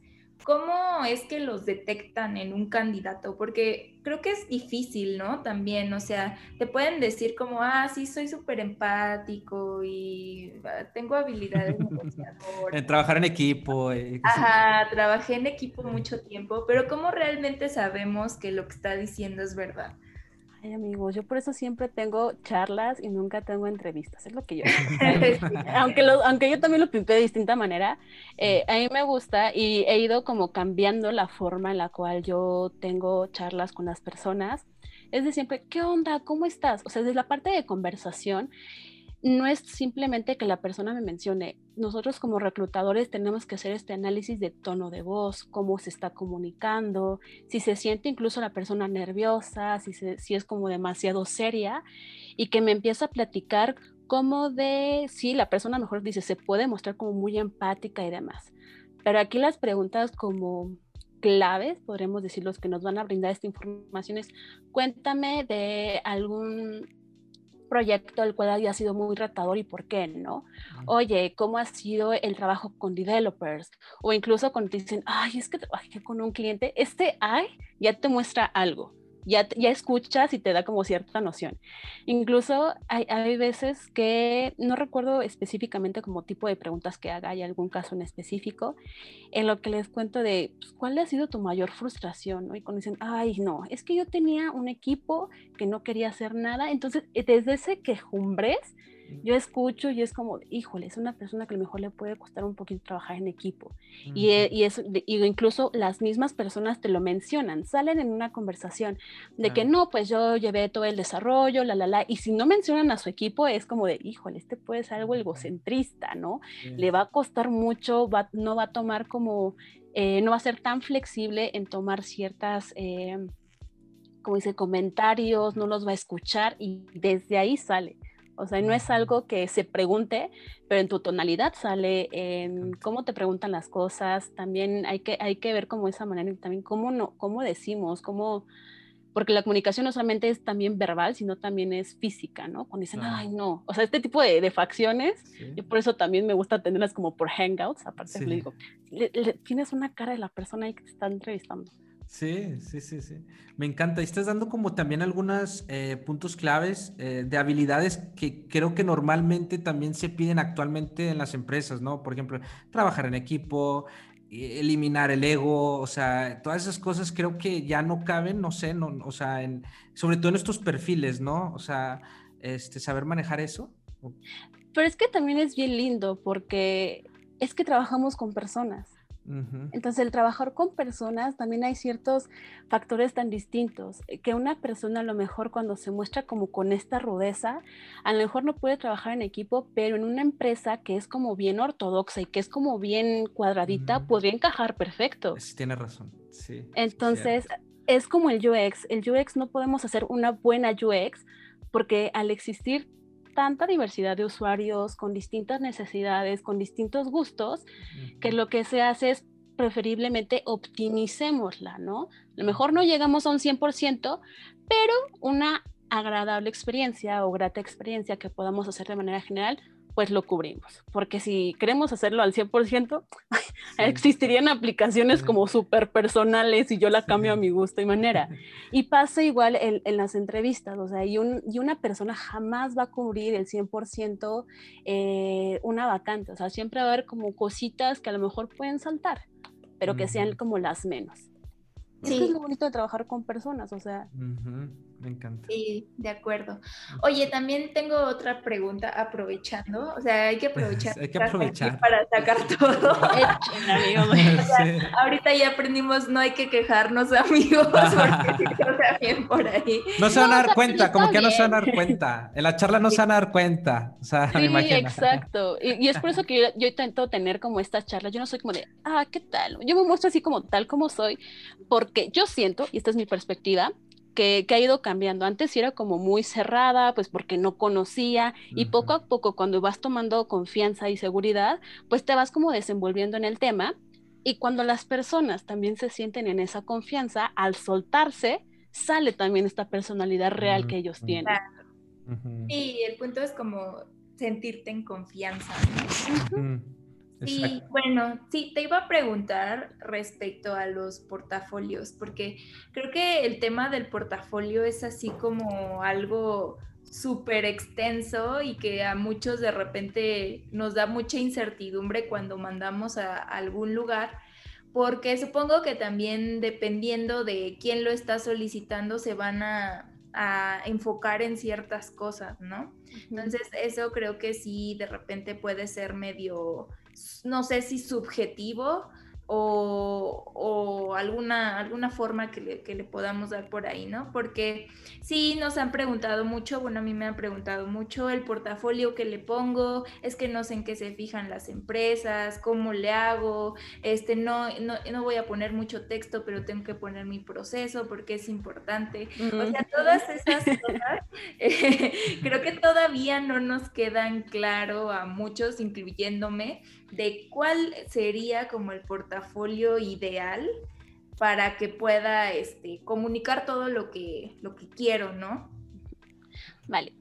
¿Cómo es que los detectan en un candidato? Porque creo que es difícil, ¿no? También, o sea, te pueden decir como, ah, sí, soy súper empático y ah, tengo habilidades en trabajar en equipo. Eh, Ajá, trabajé en equipo mucho tiempo, pero ¿cómo realmente sabemos que lo que está diciendo es verdad? Amigos, yo por eso siempre tengo charlas y nunca tengo entrevistas, es lo que yo. aunque, aunque yo también lo pinté de distinta manera, eh, a mí me gusta y he ido como cambiando la forma en la cual yo tengo charlas con las personas. Es de siempre, ¿qué onda? ¿Cómo estás? O sea, desde la parte de conversación no es simplemente que la persona me mencione. Nosotros como reclutadores tenemos que hacer este análisis de tono de voz, cómo se está comunicando, si se siente incluso la persona nerviosa, si, es como demasiado seria y que me empieza a platicar como de, sí, la persona mejor dice, se puede mostrar como muy empática y demás. Pero aquí las preguntas como claves, podremos decir, los que nos van a brindar esta información es, cuéntame de algún proyecto el cual haya sido muy retador y por qué, ¿no? Oye, ¿cómo ha sido el trabajo con developers? O incluso cuando te dicen, ay, es que trabajé con un cliente, este ay ya te muestra algo ya, escuchas y te da como cierta noción. Incluso hay, hay, veces que no recuerdo específicamente como tipo de preguntas que haga, hay algún caso en específico, en lo que les cuento de pues, cuál ha sido tu mayor frustración, ¿no? Y cuando dicen, ay, no, es que yo tenía un equipo que no quería hacer nada, entonces desde ese quejumbres, yo escucho y es como, híjole, es una persona que a lo mejor le puede costar un poquito trabajar en equipo. y, eh, y, es, y incluso las mismas personas te lo mencionan, salen en una conversación de que no, pues yo llevé todo el desarrollo, la, la, la, y si no mencionan a su equipo es como de, híjole, este puede ser algo egocentrista, ¿no? Le va a costar mucho, va, no va a tomar como, eh, no va a ser tan flexible en tomar ciertas... Eh, como dice, comentarios, no los va a escuchar y desde ahí sale. O sea, no es algo que se pregunte, pero en tu tonalidad sale, en cómo te preguntan las cosas, también hay que, hay que ver como esa manera también cómo, no, cómo decimos, cómo, porque la comunicación no solamente es también verbal, sino también es física, ¿no? Cuando dicen, ay, no, o sea, este tipo de, de facciones, y por eso también me gusta tenerlas como por hangouts, aparte le digo, tienes una cara de la persona ahí que te está entrevistando. Sí, sí, sí, sí. Me encanta. Y estás dando como también algunos eh, puntos claves eh, de habilidades que creo que normalmente también se piden actualmente en las empresas, ¿no? Por ejemplo, trabajar en equipo, e, eliminar el ego, o sea, todas esas cosas creo que ya no caben, no sé, no, o sea, en, sobre todo en estos perfiles, ¿no? O sea, este, saber manejar eso. Pero es que también es bien lindo porque es que trabajamos con personas. Entonces, el trabajar con personas también hay ciertos factores tan distintos, eh, que una persona a lo mejor cuando se muestra como con esta rudeza, a lo mejor no puede trabajar en equipo, pero en una empresa que es como bien ortodoxa y que es como bien cuadradita, podría encajar perfecto. tiene razón, sí. Entonces, es como el UX. El UX no podemos hacer una buena UX porque al existir tanta diversidad de usuarios con distintas necesidades, con distintos gustos, que lo que se hace es preferiblemente optimicémosla, ¿no? A lo mejor no llegamos a un 100%, pero una agradable experiencia o grata experiencia que podamos hacer de manera general, pues lo cubrimos. Porque si queremos hacerlo al 100%, existirían aplicaciones como súper personales y yo la cambio a mi gusto y manera. Y pasa igual en, las entrevistas, o sea, y, un, y, una persona jamás va a cubrir el 100% eh, una vacante, o sea, siempre va a haber como cositas que a lo mejor pueden saltar, pero que sean como las menos. Sí. es lo bonito de trabajar con personas, o sea. Me encanta. Sí, de acuerdo. Oye, también tengo otra pregunta aprovechando, o sea, hay que aprovechar, hay que aprovechar. para sacar todo. Ahorita ya aprendimos, no hay que quejarnos, amigos, porque bien por ahí. No se van a dar cuenta, como que no se van a dar cuenta. En la charla no se van a dar cuenta. O sea, sí, exacto. Y, es por eso que yo, yo intento tener como estas charlas. Yo no soy como de, ah, ¿qué tal? Yo me muestro así como tal como soy, porque yo siento, y esta es mi perspectiva, que, ha ido cambiando. Antes era como muy cerrada, pues porque no conocía y poco a poco cuando vas tomando confianza y seguridad, pues te vas como desenvolviendo en el tema y cuando las personas también se sienten en esa confianza, al soltarse, sale también esta personalidad real que ellos tienen. Y el punto es como sentirte en confianza. Sí, bueno, sí, te iba a preguntar respecto a los portafolios, porque creo que el tema del portafolio es así como algo súper extenso y que a muchos de repente nos da mucha incertidumbre cuando mandamos a, algún lugar, porque supongo que también dependiendo de quién lo está solicitando se van a, a enfocar en ciertas cosas, ¿no? Entonces eso creo que sí de repente puede ser medio, no sé si subjetivo o, alguna, alguna forma que le, que le, podamos dar por ahí, ¿no? Porque sí nos han preguntado mucho, bueno, a mí me han preguntado mucho el portafolio que le pongo, es que no sé en qué se fijan las empresas, cómo le hago, este, no, no, no voy a poner mucho texto, pero tengo que poner mi proceso porque es importante. O sea, todas esas cosas eh, creo que todavía no nos quedan claro a muchos, incluyéndome, de cuál sería como el portafolio ideal para que pueda este, comunicar todo lo que, lo que quiero, ¿no? Vale,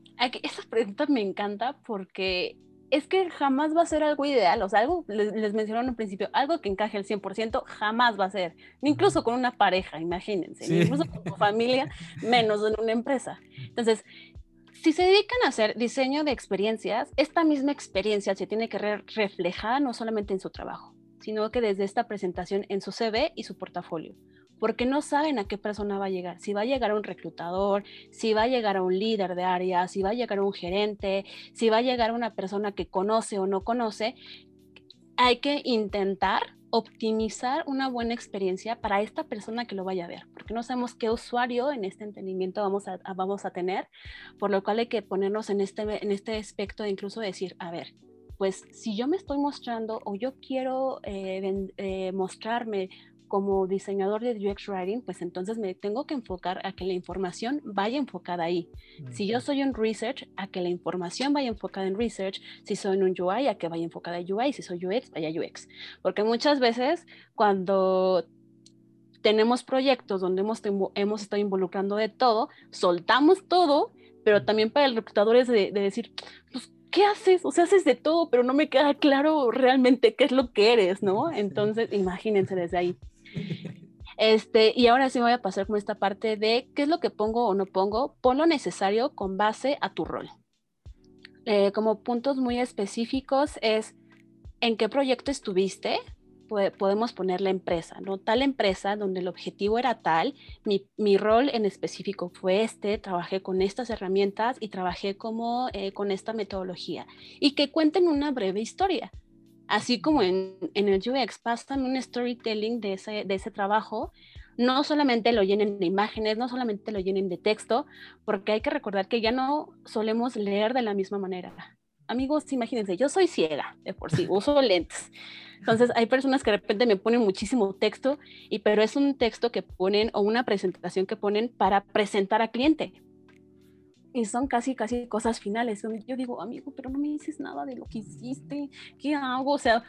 esa pregunta me encanta porque es que jamás va a ser algo ideal, o sea, algo, les, les mencionaron al principio, algo que encaje al 100% jamás va a ser, incluso con una pareja, imagínense, incluso con tu familia, menos en una empresa. Entonces, si se dedican a hacer diseño de experiencias, esta misma experiencia se tiene que ver reflejada no solamente en su trabajo, sino que desde esta presentación en su CV y su portafolio, porque no saben a qué persona va a llegar, si va a llegar a un reclutador, si va a llegar a un líder de área, si va a llegar a un gerente, si va a llegar a una persona que conoce o no conoce, hay que intentar optimizar una buena experiencia para esta persona que lo vaya a ver, porque no sabemos qué usuario en este entendimiento vamos a, vamos a tener, por lo cual hay que ponernos en este, en este aspecto de incluso decir, a ver, pues si yo me estoy mostrando o yo quiero eh, eh, mostrarme como diseñador de UX Writing, pues entonces me tengo que enfocar a que la información vaya enfocada ahí. Si yo soy un research, a que la información vaya enfocada en research. Si soy un UI, a que vaya enfocada en UI. Si soy UX, vaya UX. Porque muchas veces cuando tenemos proyectos donde hemos, hemos estado involucrando de todo, soltamos todo, pero también para el reclutador es de, de decir, pues, ¿qué haces? O sea, haces de todo, pero no me queda claro realmente qué es lo que eres, ¿no? Entonces, imagínense desde ahí. Este, y ahora sí me voy a pasar con esta parte de qué es lo que pongo o no pongo. Pon lo necesario con base a tu rol. Eh, como puntos muy específicos es en qué proyecto estuviste, podemos poner la empresa, ¿no? Tal empresa donde el objetivo era tal, mi, mi rol en específico fue este, trabajé con estas herramientas y trabajé como eh, con esta metodología. Y que cuenten una breve historia así como en, en el UX, pasan un storytelling de ese, de ese trabajo, no solamente lo llenen de imágenes, no solamente lo llenen de texto, porque hay que recordar que ya no solemos leer de la misma manera. Amigos, imagínense, yo soy ciega de por sí, uso lentes. Entonces hay personas que de repente me ponen muchísimo texto, y, pero es un texto que ponen o una presentación que ponen para presentar al cliente y son casi, casi cosas finales. Yo digo, amigo, pero no me dices nada de lo que hiciste, ¿qué hago? O sea,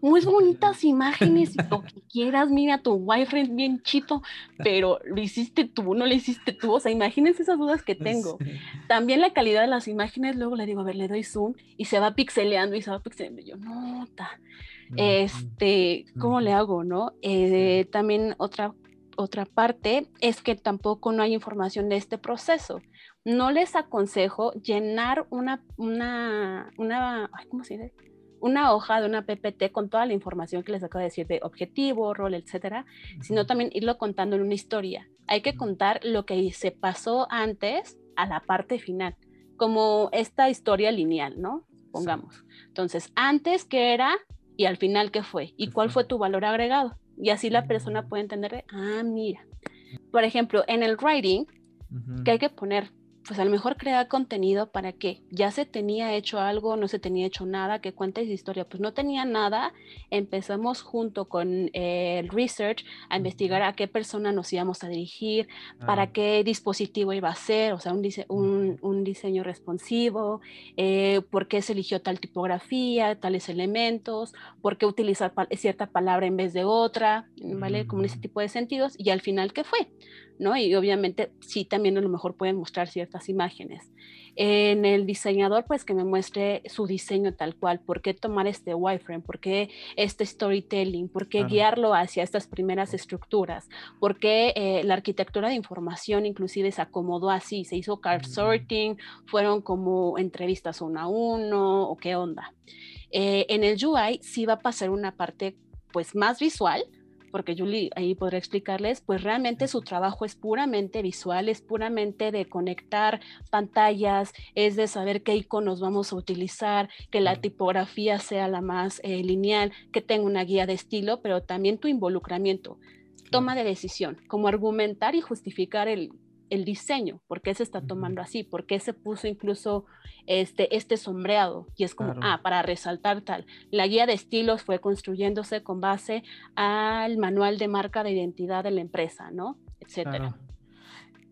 muy bonitas imágenes, lo que quieras, mira tu boyfriend bien chito, pero lo hiciste tú, no lo hiciste tú, o sea, imagínense esas dudas que tengo. También la calidad de las imágenes, luego le digo, a ver, le doy zoom y se va pixeleando y se va pixeleando. Y yo, nota, este, ¿cómo le hago, no? Eh, también otra, otra parte es que tampoco no hay información de este proceso no les aconsejo llenar una, una, una, ¿cómo se dice? Una hoja de una PPT con toda la información que les acabo de decir de objetivo, rol, etcétera, sino también irlo contando en una historia. Hay que contar lo que se pasó antes a la parte final, como esta historia lineal, ¿no? Pongamos. Entonces, antes qué era y al final qué fue y cuál fue tu valor agregado. Y así la persona puede entender, ah, mira. Por ejemplo, en el writing, que hay que poner pues a lo mejor crear contenido para que ya se tenía hecho algo, no se tenía hecho nada, que cuentes historia. Pues no tenía nada, empezamos junto con eh, el research a investigar a qué persona nos íbamos a dirigir, para ah. qué dispositivo iba a ser, o sea, un, un, diseño responsivo, eh, por qué se eligió tal tipografía, tales elementos, por qué utilizar cierta palabra en vez de otra, ¿vale? Como en ese mm. tipo de sentidos. Y al final, ¿qué fue? ¿No? Y obviamente sí también a lo mejor pueden mostrar ciertas imágenes. En el diseñador, pues que me muestre su diseño tal cual, por qué tomar este wireframe, por qué este storytelling, por qué guiarlo hacia estas primeras estructuras, por qué eh, la arquitectura de información inclusive se acomodó así, se hizo card mm. sorting, fueron como entrevistas uno a uno o qué onda. Eh, en el UI sí va a pasar una parte pues más visual, porque Julie ahí podría explicarles, pues realmente su trabajo es puramente visual, es puramente de conectar pantallas, es de saber qué iconos vamos a utilizar, que la tipografía sea la más eh, lineal, que tenga una guía de estilo, pero también tu involucramiento, toma de decisión, como argumentar y justificar el el diseño, por qué se está tomando así, por qué se puso incluso este, este sombreado y es como, ah, para resaltar tal. La guía de estilos fue construyéndose con base al manual de marca de identidad de la empresa, ¿no? Etcétera.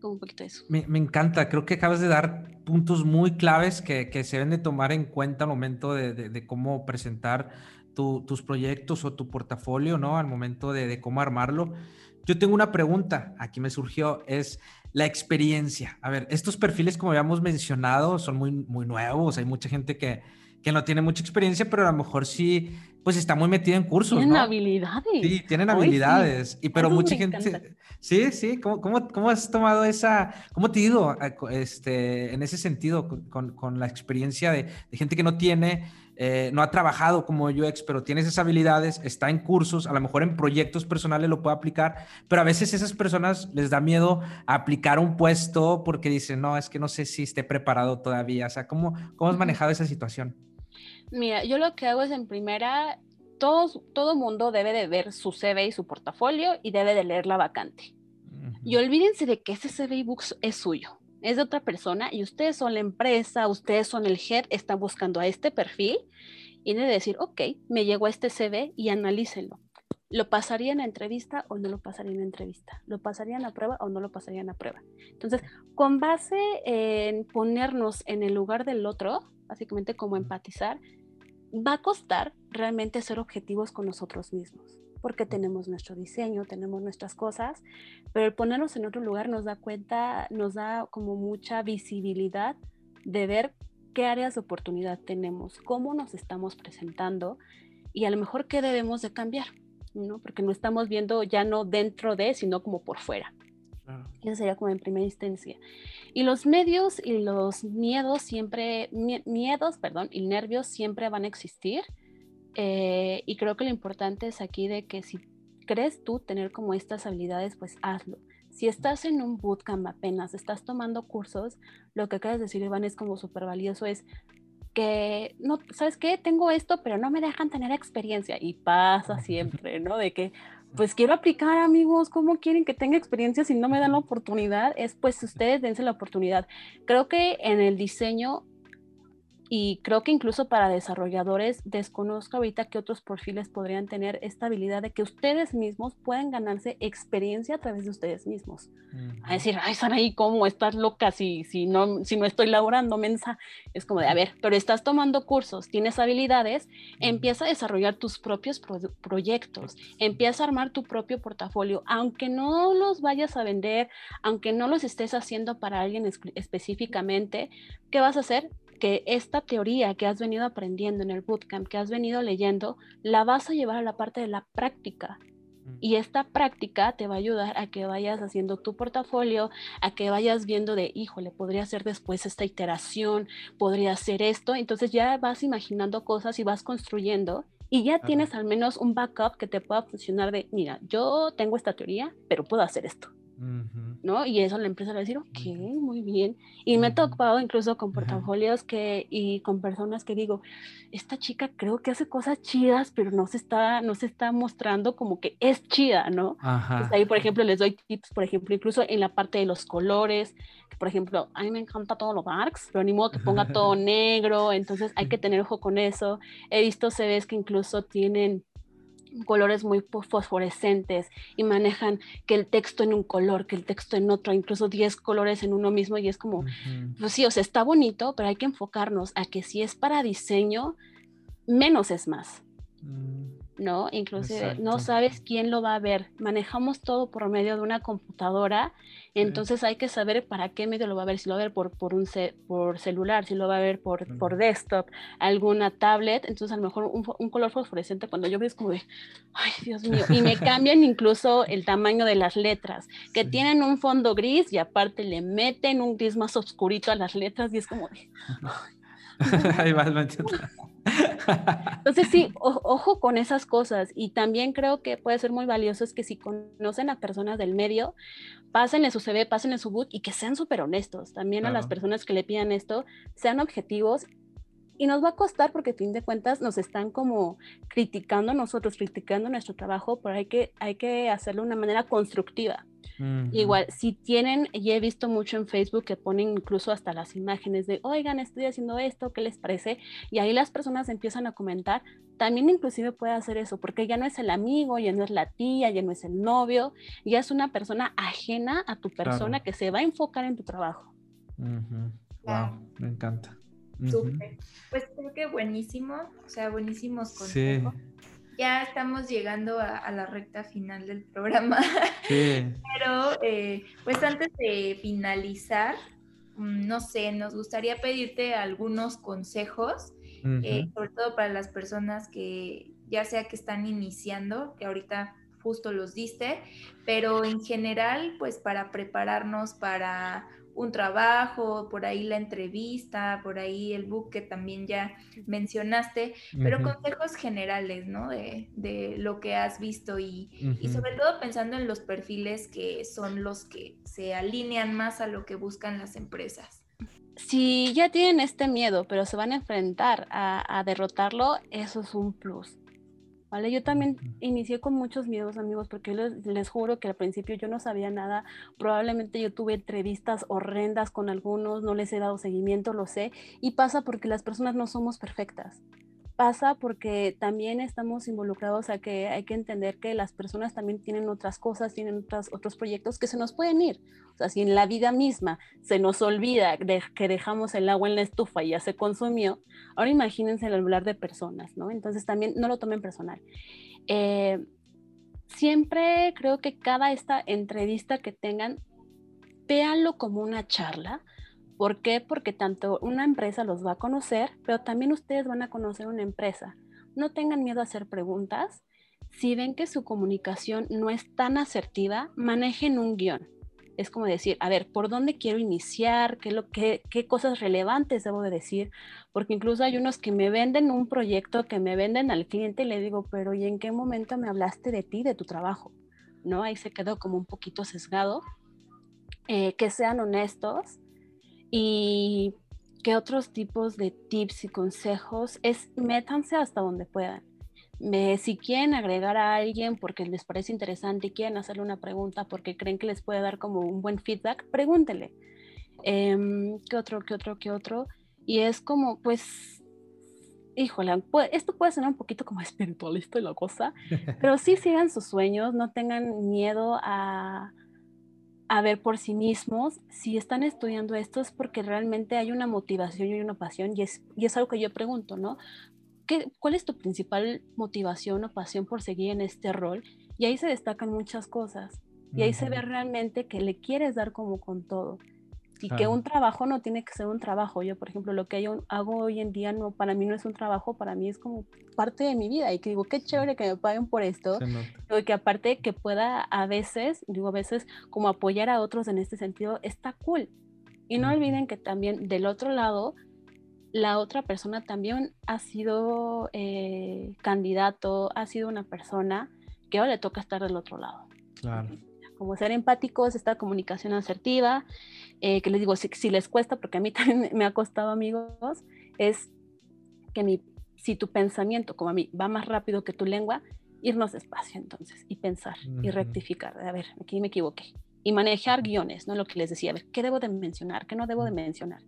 Como un poquito eso. Me, encanta, creo que acabas de dar puntos muy claves que, que se deben de tomar en cuenta al momento de, de, cómo presentar tus proyectos o tu portafolio, ¿no? Al momento de, de cómo armarlo. Yo tengo una pregunta, aquí me surgió, es la experiencia. A ver, estos perfiles, como habíamos mencionado, son muy, muy nuevos. Hay mucha gente que, que no tiene mucha experiencia, pero a lo mejor sí, pues está muy metida en cursos. Tienen habilidades. Sí, tienen habilidades. Y pero mucha gente. Sí, sí. ¿Cómo, cómo, cómo has tomado esa. ¿Cómo te ha ido este, en ese sentido con, con la experiencia de, de, gente que no tiene eh, no ha trabajado como UX, pero tiene esas habilidades, está en cursos, a lo mejor en proyectos personales lo puede aplicar, pero a veces esas personas les da miedo aplicar un puesto porque dicen, no, es que no sé si esté preparado todavía. O sea, ¿cómo, cómo has manejado esa situación? Mira, yo lo que hago es en primera, todo, todo mundo debe de ver su CV y su portafolio y debe de leer la vacante. Y olvídense de que ese CV books es suyo es de otra persona y ustedes son la empresa, ustedes son el head, están buscando a este perfil y de decir, ok, me llegó este CV y analícenlo. ¿Lo pasarían a entrevista o no lo pasarían a entrevista? ¿Lo pasarían a prueba o no lo pasarían a prueba? Entonces, con base en ponernos en el lugar del otro, básicamente como empatizar, va a costar realmente ser objetivos con nosotros mismos porque tenemos nuestro diseño, tenemos nuestras cosas, pero el ponernos en otro lugar nos da cuenta, nos da como mucha visibilidad de ver qué áreas de oportunidad tenemos, cómo nos estamos presentando y a lo mejor qué debemos de cambiar, ¿no? Porque no estamos viendo ya no dentro de, sino como por fuera. Eso sería como en primera instancia. Y los medios y los miedos siempre, miedos, perdón, y nervios siempre van a existir eh, y creo que lo importante es aquí de que si crees tú tener como estas habilidades, pues hazlo. Si estás en un bootcamp apenas, estás tomando cursos, lo que acabas de decir, Iván, es como súper valioso, es que, no, ¿sabes qué? Tengo esto, pero no me dejan tener experiencia. Y pasa siempre, ¿no? De que, pues quiero aplicar, amigos, ¿cómo quieren que tenga experiencia si no me dan la oportunidad? Es pues ustedes dense la oportunidad. Creo que en el diseño y creo que incluso para desarrolladores desconozco ahorita que otros perfiles podrían tener esta habilidad de que ustedes mismos pueden ganarse experiencia a través de ustedes mismos. A decir, ay, Saraí, ¿cómo estás loca si, si, no, si no estoy laborando, mensa? Es como de, a ver, pero estás tomando cursos, tienes habilidades, empieza a desarrollar tus propios proyectos, empieza a armar tu propio portafolio, aunque no los vayas a vender, aunque no los estés haciendo para alguien específicamente, ¿qué vas a hacer? Que esta teoría que has venido aprendiendo en el bootcamp, que has venido leyendo, la vas a llevar a la parte de la práctica. Mm. Y esta práctica te va a ayudar a que vayas haciendo tu portafolio, a que vayas viendo de, híjole, podría ser después esta iteración, podría ser esto. Entonces ya vas imaginando cosas y vas construyendo y ya tienes al menos un backup que te pueda funcionar de, mira, yo tengo esta teoría, pero puedo hacer esto. ¿No? Y eso la empresa va a decir, ok, muy bien. Y me he tocado incluso con portafolios que, y con personas que digo, esta chica creo que hace cosas chidas, pero no se está, no se está mostrando como que es chida, ¿no? ahí, por ejemplo, les doy tips, por ejemplo, incluso en la parte de los colores, por ejemplo, a mí me encanta todo lo darks, pero ni modo que ponga todo negro, entonces hay que tener ojo con eso. He visto CVs que incluso tienen colores muy fosforescentes y manejan que el texto en un color, que el texto en otro, incluso 10 colores en uno mismo y es como, pues sí, o sea, está bonito, pero hay que enfocarnos a que si es para diseño, menos es más. Mm. ¿No? Inclusive no sabes quién lo va a ver. Manejamos todo por medio de una computadora, entonces hay que saber para qué medio lo va a ver, si lo va a ver por, por, un por celular, si lo va a ver por, por desktop, alguna tablet, entonces a lo mejor un, color fosforescente cuando yo veo es como de, ay Dios mío, y me cambian incluso el tamaño de las letras, que tienen un fondo gris y aparte le meten un gris más oscurito a las letras y es como de... Ahí vas, entonces sí, ojo con esas cosas y también creo que puede ser muy valioso es que si conocen a personas del medio, pásenle su CV, pásenle su book y que sean súper honestos. También a las personas que le pidan esto, sean objetivos y nos va a costar porque a fin de cuentas nos están como criticando nosotros, criticando nuestro trabajo, pero hay que, hay que hacerlo de una manera constructiva. Igual, si tienen, y he visto mucho en Facebook que ponen incluso hasta las imágenes de, oigan, estoy haciendo esto, ¿qué les parece? Y ahí las personas empiezan a comentar, también inclusive puede hacer eso, porque ya no es el amigo, ya no es la tía, ya no es el novio, ya es una persona ajena a tu persona que se va a enfocar en tu trabajo. Wow, me encanta. Pues creo que buenísimo, o sea, buenísimos consejos. Sí ya estamos llegando a, la recta final del programa. Pero eh, pues antes de finalizar, mm, no sé, nos gustaría pedirte algunos consejos, eh, sobre todo para las personas que ya sea que están iniciando, que ahorita justo los diste, pero en general, pues para prepararnos para un trabajo, por ahí la entrevista, por ahí el book que también ya mencionaste, pero consejos generales, ¿no? De, de, lo que has visto y, y, sobre todo pensando en los perfiles que son los que se alinean más a lo que buscan las empresas. Si ya tienen este miedo, pero se van a enfrentar a, a derrotarlo, eso es un plus. ¿Vale? Yo también inicié con muchos miedos, amigos, porque les, les, juro que al principio yo no sabía nada. Probablemente yo tuve entrevistas horrendas con algunos, no les he dado seguimiento, lo sé. Y pasa porque las personas no somos perfectas pasa porque también estamos involucrados a que hay que entender que las personas también tienen otras cosas, tienen otras, otros proyectos que se nos pueden ir. O sea, si en la vida misma se nos olvida que dejamos el agua en la estufa y ya se consumió, ahora imagínense el hablar de personas, ¿no? Entonces también no lo tomen personal. Eh, siempre creo que cada esta entrevista que tengan, véanlo como una charla, ¿Por qué? Porque tanto una empresa los va a conocer, pero también ustedes van a conocer una empresa. No tengan miedo a hacer preguntas. Si ven que su comunicación no es tan asertiva, manejen un guion. Es como decir, a ver, ¿por dónde quiero iniciar? ¿Qué, lo, qué, qué cosas relevantes debo de decir? Porque incluso hay unos que me venden un proyecto, que me venden al cliente y le digo, pero ¿y en qué momento me hablaste de ti, de tu trabajo? ¿No? Ahí se quedó como un poquito sesgado. Eh, que sean honestos, y qué otros tipos de tips y consejos es métanse hasta donde puedan. si quieren agregar a alguien porque les parece interesante y quieren hacerle una pregunta porque creen que les puede dar como un buen feedback, pregúntele. Em, ¿Qué otro, qué otro, qué otro? Y es como, pues, híjole, esto puede sonar un poquito como espiritualista y la cosa, pero sí sigan sus sueños, no tengan miedo a, a ver por sí mismos. Si están estudiando esto es porque realmente hay una motivación y una pasión y es, y es algo que yo pregunto, ¿no? ¿Qué, ¿Cuál es tu principal motivación o pasión por seguir en este rol? Y ahí se destacan muchas cosas. Y ahí se ve realmente que le quieres dar como con todo y que un trabajo no tiene que ser un trabajo. Yo, por ejemplo, lo que yo hago hoy en día no, para mí no es un trabajo, para mí es como parte de mi vida y que digo, qué chévere que me paguen por esto, pero que aparte que pueda a veces, digo a veces, como apoyar a otros en este sentido, está cool. Y no olviden que también del otro lado, la otra persona también ha sido eh, candidato, ha sido una persona que ahora le toca estar del otro lado. Claro como ser empáticos, esta comunicación asertiva, eh, que les digo, si, les cuesta, porque a mí también me ha costado amigos, es que mi, si tu pensamiento, como a mí, va más rápido que tu lengua, irnos despacio entonces y pensar y rectificar. A ver, aquí me equivoqué. y manejar guiones, ¿no? Lo que les decía, a ver, ¿qué debo de mencionar? ¿Qué no debo de mencionar?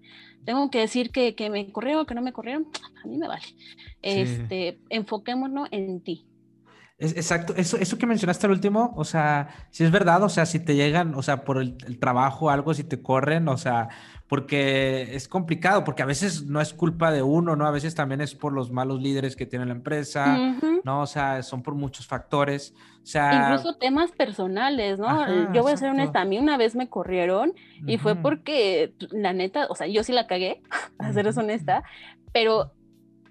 Tengo que decir que, que me corrieron, que no me corrieron, a mí me vale. Este, enfoquémonos en ti. Exacto, eso, eso que mencionaste al último, o sea, si es verdad, o sea, si te llegan, o sea, por el, el trabajo algo, si te corren, o sea, porque es complicado, porque a veces no es culpa de uno, ¿no? A veces también es por los malos líderes que tiene la empresa, ¿no? O sea, son por muchos factores. O sea, Incluso temas personales, ¿no? yo voy a ser honesta, a mí una vez me corrieron y fue porque, la neta, o sea, yo sí la cagué, para ser honesta, pero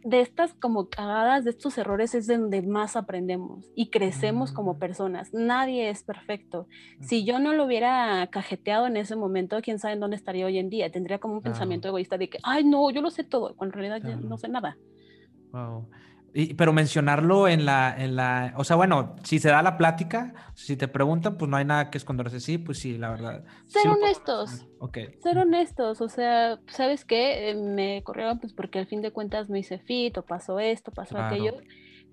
de estas como cagadas, de estos errores es donde más aprendemos y crecemos como mm. personas. Nadie es perfecto. Mm. Si yo no lo hubiera cajeteado en ese momento, quién sabe en dónde estaría hoy en día. Tendría como un pensamiento egoísta de que, ay, no, yo lo sé todo, cuando en realidad no sé nada. Wow pero mencionarlo en la, en la, o sea, bueno, si se da la plática, si te preguntan, pues no hay nada que esconderse, sí, pues sí, la verdad. Ser honestos. Ok. Ser honestos, o sea, ¿sabes qué? Eh, me corrieron pues porque al fin de cuentas me hice fit o pasó esto, pasó aquello,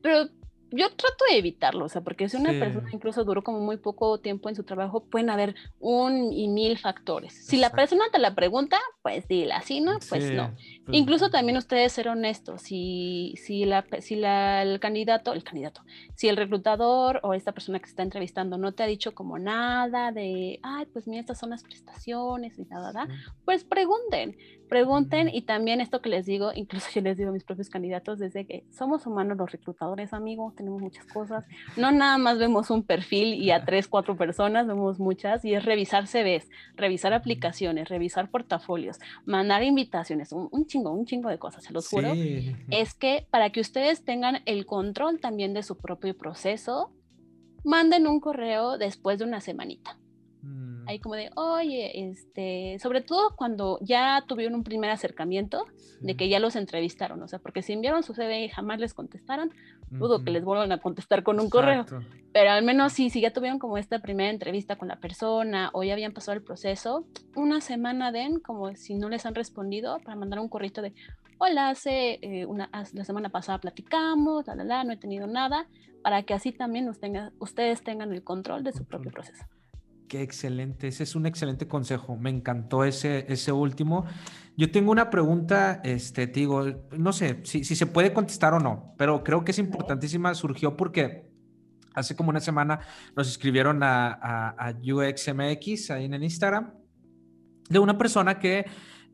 pero yo trato de evitarlo, o sea, porque si una persona incluso duró como muy poco tiempo en su trabajo, pueden haber un y mil factores. Si la persona te la pregunta, pues dile, así no, pues no. Pues incluso también ustedes ser honestos, si, si, la, si la, el candidato, el candidato, si el reclutador o esta persona que se está entrevistando no te ha dicho como nada de, ay, pues mira, estas son las prestaciones y nada, nada, pues pregunten, pregunten y también esto que les digo, incluso yo les digo a mis propios candidatos desde que somos humanos los reclutadores, amigos, tenemos muchas cosas, no nada más vemos un perfil y a tres, cuatro personas, vemos muchas y es revisar CVs, revisar aplicaciones, revisar portafolios, mandar invitaciones, un, chingo, un chingo de cosas, se los juro, es que para que ustedes tengan el control también de su propio proceso, manden un correo después de una semanita. Ahí como de, oye, este, sobre todo cuando ya tuvieron un primer acercamiento de que ya los entrevistaron, o sea, porque si enviaron su CV y jamás les contestaron, dudo que les vuelvan a contestar con un correo, pero al menos sí, si ya tuvieron como esta primera entrevista con la persona o ya habían pasado el proceso, una semana den como si no les han respondido para mandar un correo de, hola, hace eh, una, la semana pasada platicamos, la, la, la, no he tenido nada, para que así también ustedes tengan el control de su propio proceso. Qué excelente, ese es un excelente consejo. Me encantó ese, ese último. Yo tengo una pregunta, este, te digo, no sé si, si se puede contestar o no, pero creo que es importantísima. Surgió porque hace como una semana nos escribieron a, a, UXMX ahí en el Instagram de una persona que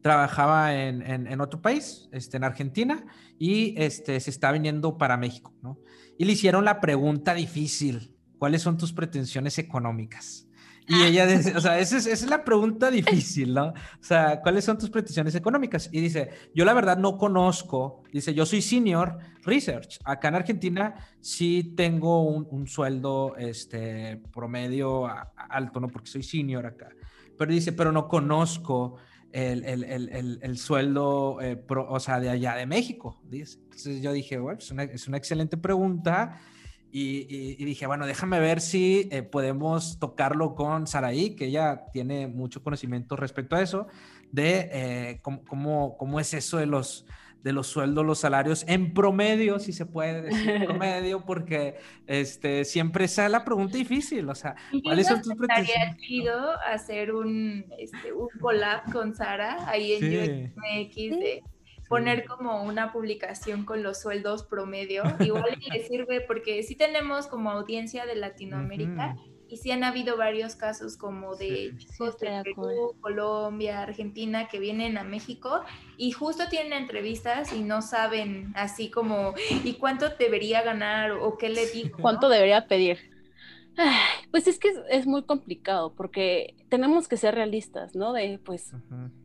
trabajaba en, en, en, otro país, este, en Argentina, y este, se está viniendo para México, ¿no? Y le hicieron la pregunta difícil, ¿cuáles son tus pretensiones económicas? Y ah. ella dice, o sea, esa es, la pregunta difícil, ¿no? O sea, ¿cuáles son tus pretensiones económicas? Y dice, yo la verdad no conozco, dice, yo soy senior research. Acá en Argentina sí tengo un, sueldo este, promedio alto, ¿no? Porque soy senior acá. Pero dice, pero no conozco el, el, el, el sueldo, eh, o sea, de allá de México, dice. Entonces yo dije, bueno, es una, es una excelente pregunta y, dije, bueno, déjame ver si eh, podemos tocarlo con Saraí, que ella tiene mucho conocimiento respecto a eso, de eh, cómo, cómo, es eso de los, de los sueldos, los salarios en promedio, si se puede decir promedio, porque este, siempre esa es la pregunta difícil, o sea, ¿cuáles son tus pretensiones? chido hacer un, este, un collab con Sara ahí en sí. de poner como una publicación con los sueldos promedio. Igual le sirve porque sí tenemos como audiencia de Latinoamérica y sí han habido varios casos como de chicos de Perú, Colombia, Argentina que vienen a México y justo tienen entrevistas y no saben así como ¿y cuánto debería ganar o qué le digo? ¿Cuánto debería pedir? pues es que es, muy complicado porque tenemos que ser realistas, ¿no? De pues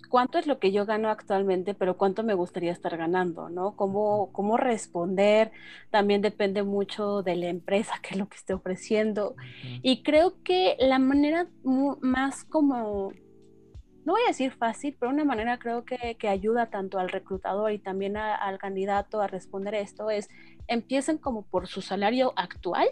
cuánto es lo que yo gano actualmente, pero cuánto me gustaría estar ganando, ¿no? Cómo, cómo responder también depende mucho de la empresa, qué es lo que esté ofreciendo. Y creo que la manera más como, no voy a decir fácil, pero una manera creo que, que ayuda tanto al reclutador y también al candidato a responder esto es, empiecen como por su salario actual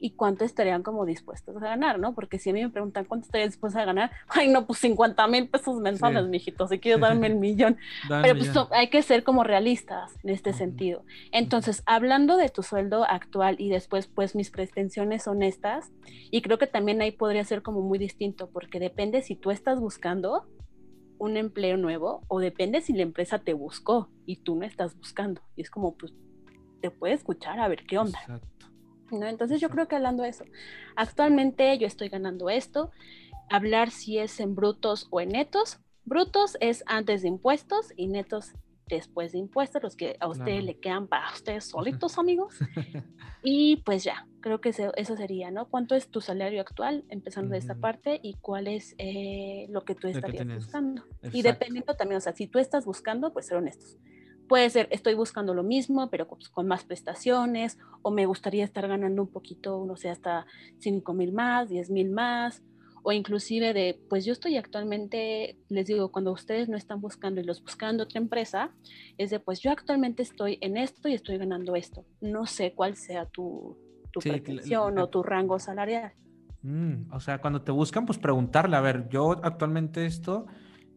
y cuánto estarían como dispuestos a ganar, ¿no? Porque si a mí me preguntan cuánto estaría dispuestos a ganar, ay, no, pues 50 mil pesos mensuales, mijito, si quieres darme el millón. Pero pues hay que ser como realistas en este sentido. Entonces, hablando de tu sueldo actual y después, pues mis pretensiones son estas, y creo que también ahí podría ser como muy distinto, porque depende si tú estás buscando un empleo nuevo o depende si la empresa te buscó y tú no estás buscando. Y es como, pues, te puede escuchar a ver qué onda. ¿No? Entonces yo creo que hablando de eso, actualmente yo estoy ganando esto, hablar si es en brutos o en netos. Brutos es antes de impuestos y netos después de impuestos, los que a usted le quedan para ustedes solitos, amigos. y pues ya, creo que eso, sería, ¿no? ¿Cuánto es tu salario actual, empezando de esta parte, y cuál es eh, lo que tú estarías buscando? Y dependiendo también, o sea, si tú estás buscando, pues ser honestos. Puede ser, estoy buscando lo mismo, pero pues, con más prestaciones, o me gustaría estar ganando un poquito, no sé, hasta 5 mil más, 10 mil más, o inclusive de, pues yo estoy actualmente, les digo, cuando ustedes no están buscando y los buscando otra empresa, es de, pues yo actualmente estoy en esto y estoy ganando esto. No sé cuál sea tu, tu pretensión o tu rango salarial. Mm, o sea, cuando te buscan, pues preguntarle, a ver, yo actualmente esto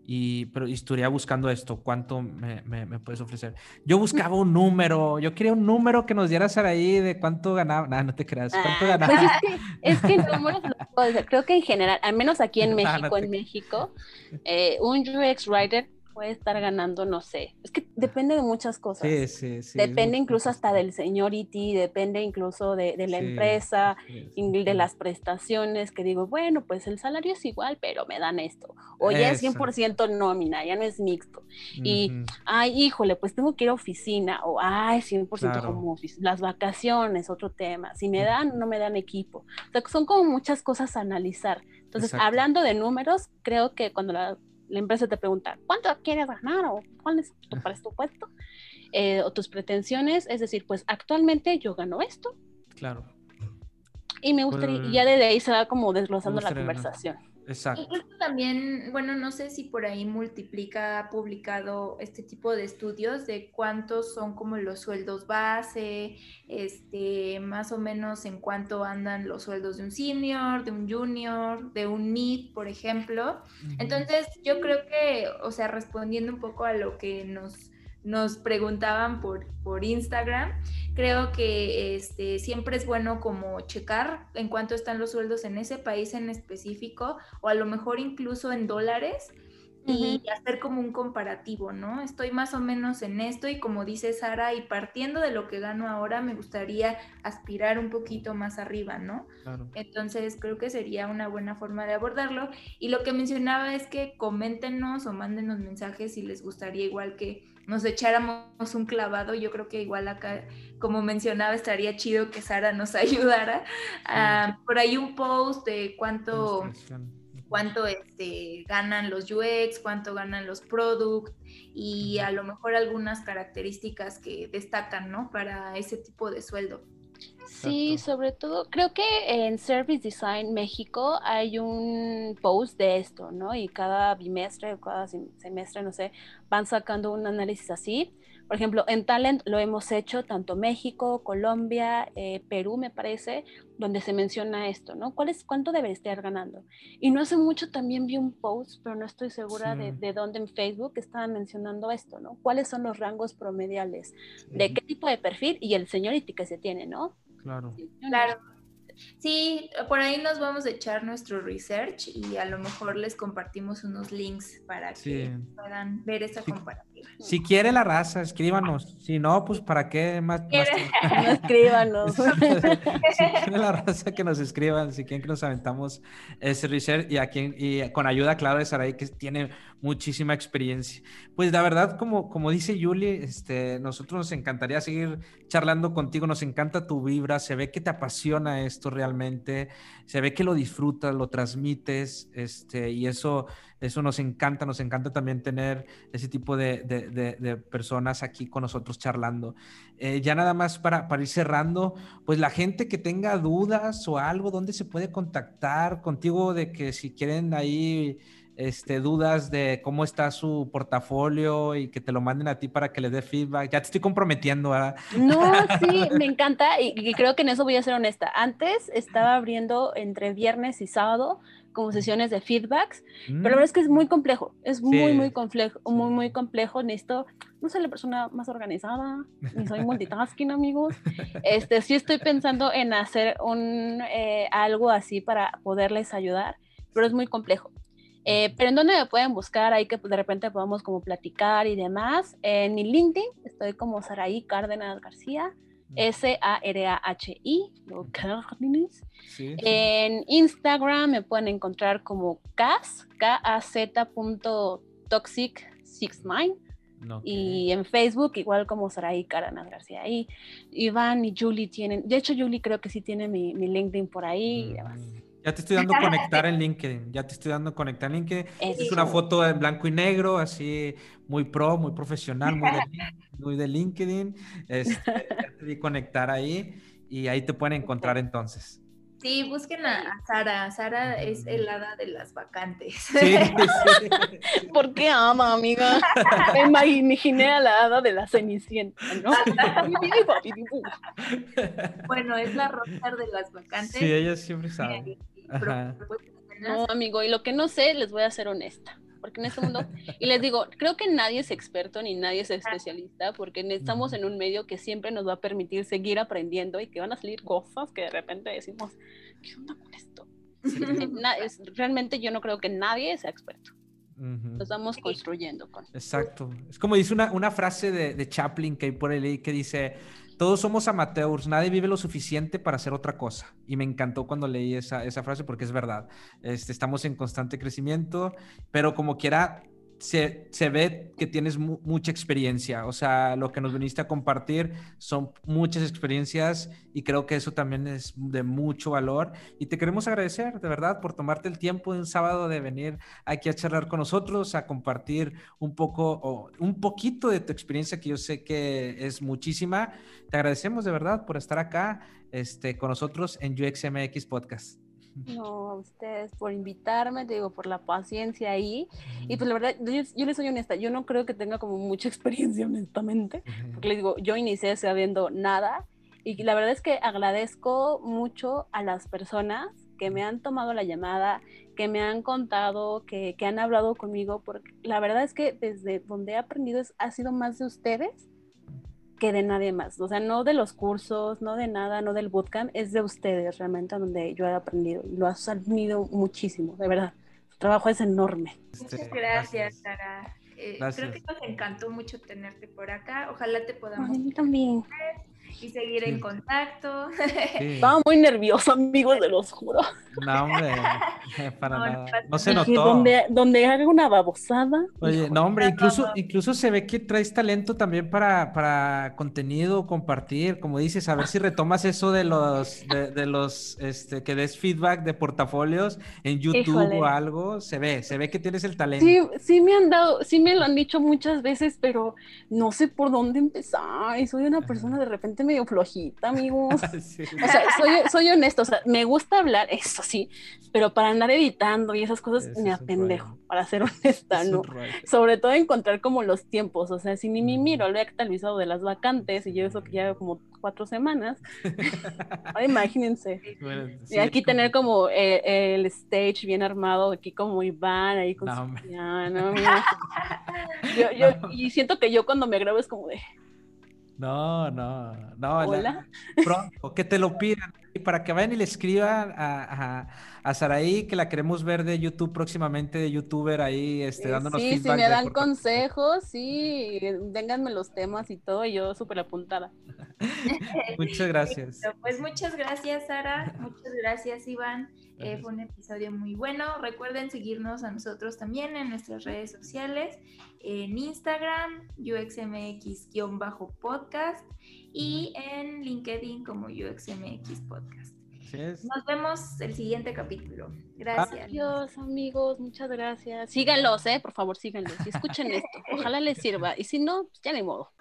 y, pero estaría buscando esto, ¿cuánto me, me, puedes ofrecer? Yo buscaba un número, yo quería un número que nos dieras ahí de cuánto ganaba, no, no te creas, cuánto ah, ganaba. Pues es que, es creo que en general, al menos aquí en México, en México, eh, un UX Writer puede estar ganando, no sé, es que depende de muchas cosas. Sí, sí, sí. Depende incluso hasta del seniority, depende incluso de, de la empresa, de las prestaciones, que digo, bueno, pues el salario es igual, pero me dan esto. O ya es 100% nómina, ya no es mixto. Y, ay, híjole, pues tengo que ir a oficina, o ay, 100% como Las vacaciones, otro tema. Si me dan, no me dan equipo. O sea, son como muchas cosas a analizar. Entonces, hablando de números, creo que cuando la la empresa te pregunta, ¿cuánto quieres ganar? ¿O cuál es tu presupuesto? Eh, o tus pretensiones, es decir, pues actualmente yo gano esto. Claro. Y me gustaría, y ya desde ahí se va como desglosando la conversación. Exacto. También, bueno, no sé si por ahí multiplica, ha publicado este tipo de estudios de cuántos son como los sueldos base, este, más o menos en cuánto andan los sueldos de un senior, de un junior, de un mid, por ejemplo. Entonces, yo creo que, o sea, respondiendo un poco a lo que nos nos preguntaban por, por Instagram. Creo que este, siempre es bueno como checar en cuánto están los sueldos en ese país en específico o a lo mejor incluso en dólares y hacer como un comparativo, ¿no? Estoy más o menos en esto y como dice Sara, y partiendo de lo que gano ahora, me gustaría aspirar un poquito más arriba, ¿no? Entonces creo que sería una buena forma de abordarlo. Y lo que mencionaba es que coméntenos o mándenos mensajes si les gustaría igual que nos echáramos un clavado. Yo creo que igual acá, como mencionaba, estaría chido que Sara nos ayudara. Ah, por ahí un post de cuánto cuánto este, ganan los UX, cuánto ganan los product y a lo mejor algunas características que destacan, ¿no? Para ese tipo de sueldo. Sí, sobre todo, creo que en Service Design México hay un post de esto, ¿no? Y cada bimestre o cada semestre, no sé, van sacando un análisis así por ejemplo, en Talent lo hemos hecho tanto México, Colombia, eh, Perú, me parece, donde se menciona esto, ¿no? ¿Cuál es, ¿Cuánto debería estar ganando? Y no hace mucho también vi un post, pero no estoy segura de, de, dónde en Facebook estaban mencionando esto, ¿no? ¿Cuáles son los rangos promediales? ¿De qué tipo de perfil? Y el seniority que se tiene, ¿no? Claro. Claro. Sí, por ahí nos vamos a echar nuestro research y a lo mejor les compartimos unos links para que puedan ver esa comparativa. Si quiere la raza, escríbanos. Si no, pues para qué más. no escríbanos. si quiere la raza que nos escriban, si quieren que nos aventamos ese research y, a quien, y con ayuda, claro, de Saray, que tiene muchísima experiencia. Pues la verdad, como, como dice Yuli, este, nosotros nos encantaría seguir charlando contigo, nos encanta tu vibra, se ve que te apasiona esto realmente, se ve que lo disfrutas, lo transmites, este, y eso, eso nos encanta, nos encanta también tener ese tipo de, de, personas aquí con nosotros charlando. Eh, ya nada más para, para ir cerrando, pues la gente que tenga dudas o algo, ¿dónde se puede contactar contigo de que si quieren ahí este, dudas de cómo está su portafolio y que te lo manden a ti para que le dé feedback. Ya te estoy comprometiendo, ¿verdad? No, sí, me encanta y, creo que en eso voy a ser honesta. Antes estaba abriendo entre viernes y sábado como sesiones de feedbacks, pero la verdad mm. es que es muy complejo, es muy, muy complejo, muy, muy complejo. Necesito, no soy la persona más organizada, ni soy multitasking, amigos. Este, sí estoy pensando en hacer un, eh, algo así para poderles ayudar, pero es muy complejo. Eh, pero en dónde me pueden buscar, ahí que de repente podamos como platicar y demás. En mi LinkedIn estoy como Saraí Cárdenas García, mm. S-A-R-A-H-I, En Instagram me pueden encontrar como Cas, K-A-Z toxic69. Y en Facebook igual como Saraí Cárdenas García. Y Iván y Julie tienen, de hecho Julie creo que sí tiene mi, mi LinkedIn por ahí y demás. Mm. Ya te estoy dando conectar en LinkedIn. Ya te estoy dando conectar en LinkedIn. Es una foto en blanco y negro, así muy pro, muy profesional, muy de, muy de LinkedIn. Este, ya te di conectar ahí y ahí te pueden encontrar entonces. Sí, busquen a, Sara. Sara es el hada de las vacantes. Sí, sí. ¿Por qué ama, amiga? Me imaginé a la hada de la Cenicienta, ¿no? bueno, es la rockstar de las vacantes. Sí, ella siempre sabe. No, amigo, y lo que no sé, les voy a ser honesta. Porque en este mundo, y les digo, creo que nadie es experto ni nadie es especialista, porque estamos en un medio que siempre nos va a permitir seguir aprendiendo y que van a salir cosas que de repente decimos, ¿qué onda con esto? realmente yo no creo que nadie sea experto. Nos vamos construyendo con. Exacto. Es como dice una, una frase de, de Chaplin que hay por ahí que dice, todos somos amateurs, nadie vive lo suficiente para hacer otra cosa. Y me encantó cuando leí esa, esa frase porque es verdad. Este, estamos en constante crecimiento, pero como quiera, se, ve que tienes mucha experiencia, o sea, lo que nos viniste a compartir son muchas experiencias y creo que eso también es de mucho valor y te queremos agradecer de verdad por tomarte el tiempo de un sábado de venir aquí a charlar con nosotros, a compartir un poco o un poquito de tu experiencia que yo sé que es muchísima. Te agradecemos de verdad por estar acá este, con nosotros en UXMX Podcast. No, a ustedes por invitarme, te digo, por la paciencia ahí. Y pues la verdad, yo, les soy honesta, yo no creo que tenga como mucha experiencia, honestamente, porque les digo, yo inicié sabiendo nada y la verdad es que agradezco mucho a las personas que me han tomado la llamada, que me han contado, que, que han hablado conmigo, porque la verdad es que desde donde he aprendido es, ha sido más de ustedes que de nadie más. O sea, no de los cursos, no de nada, no del bootcamp, es de ustedes realmente donde yo he aprendido. Lo has admitido muchísimo, de verdad. Su trabajo es enorme. Muchas gracias, Sara. Eh, creo que nos encantó mucho tenerte por acá. Ojalá te podamos. A mí también y seguir en contacto. Estaba muy nervioso, amigos, de los juro. No, hombre, para nada. No se notó. Donde, donde haga una babosada. Oye, no, hombre, incluso, incluso se ve que traes talento también para, para contenido, compartir, como dices, a ver si retomas eso de los, de, los, este, que des feedback de portafolios en YouTube o algo. Se ve, se ve que tienes el talento. Sí, sí me han dado, sí me lo han dicho muchas veces, pero no sé por dónde empezar. Y soy una persona de repente medio flojita, amigos. O sea, soy, soy honesto, o sea, me gusta hablar, eso sí, pero para andar editando y esas cosas me apendejo, para ser honesta, ¿no? Sobre todo encontrar como los tiempos, o sea, si ni me miro lo he actualizado de las vacantes y yo eso que ya como cuatro semanas, imagínense. y aquí tener como eh, el stage bien armado, aquí como Iván, ahí con su piano, yo, yo, Y siento que yo cuando me grabo es como de no, no, no. ¿Hola? pronto, que te lo pidan. Y para que vayan y le escriban a, a, Saraí, que la queremos ver de YouTube próximamente, de youtuber ahí, este, dándonos sí, feedback. Sí, si me dan consejos, sí, vénganme los temas y todo, y yo súper apuntada. muchas gracias. Pues muchas gracias, Sara. Muchas gracias, Iván. Eh, fue un episodio muy bueno. Recuerden seguirnos a nosotros también en nuestras redes sociales, en Instagram, UXMX-podcast y en LinkedIn como UXMX Podcast. Nos vemos el siguiente capítulo. Gracias. Adiós, amigos. Muchas gracias. Síganlos, ¿eh? Por favor, síganlos y escuchen esto. Ojalá les sirva. Y si no, pues ya ni modo.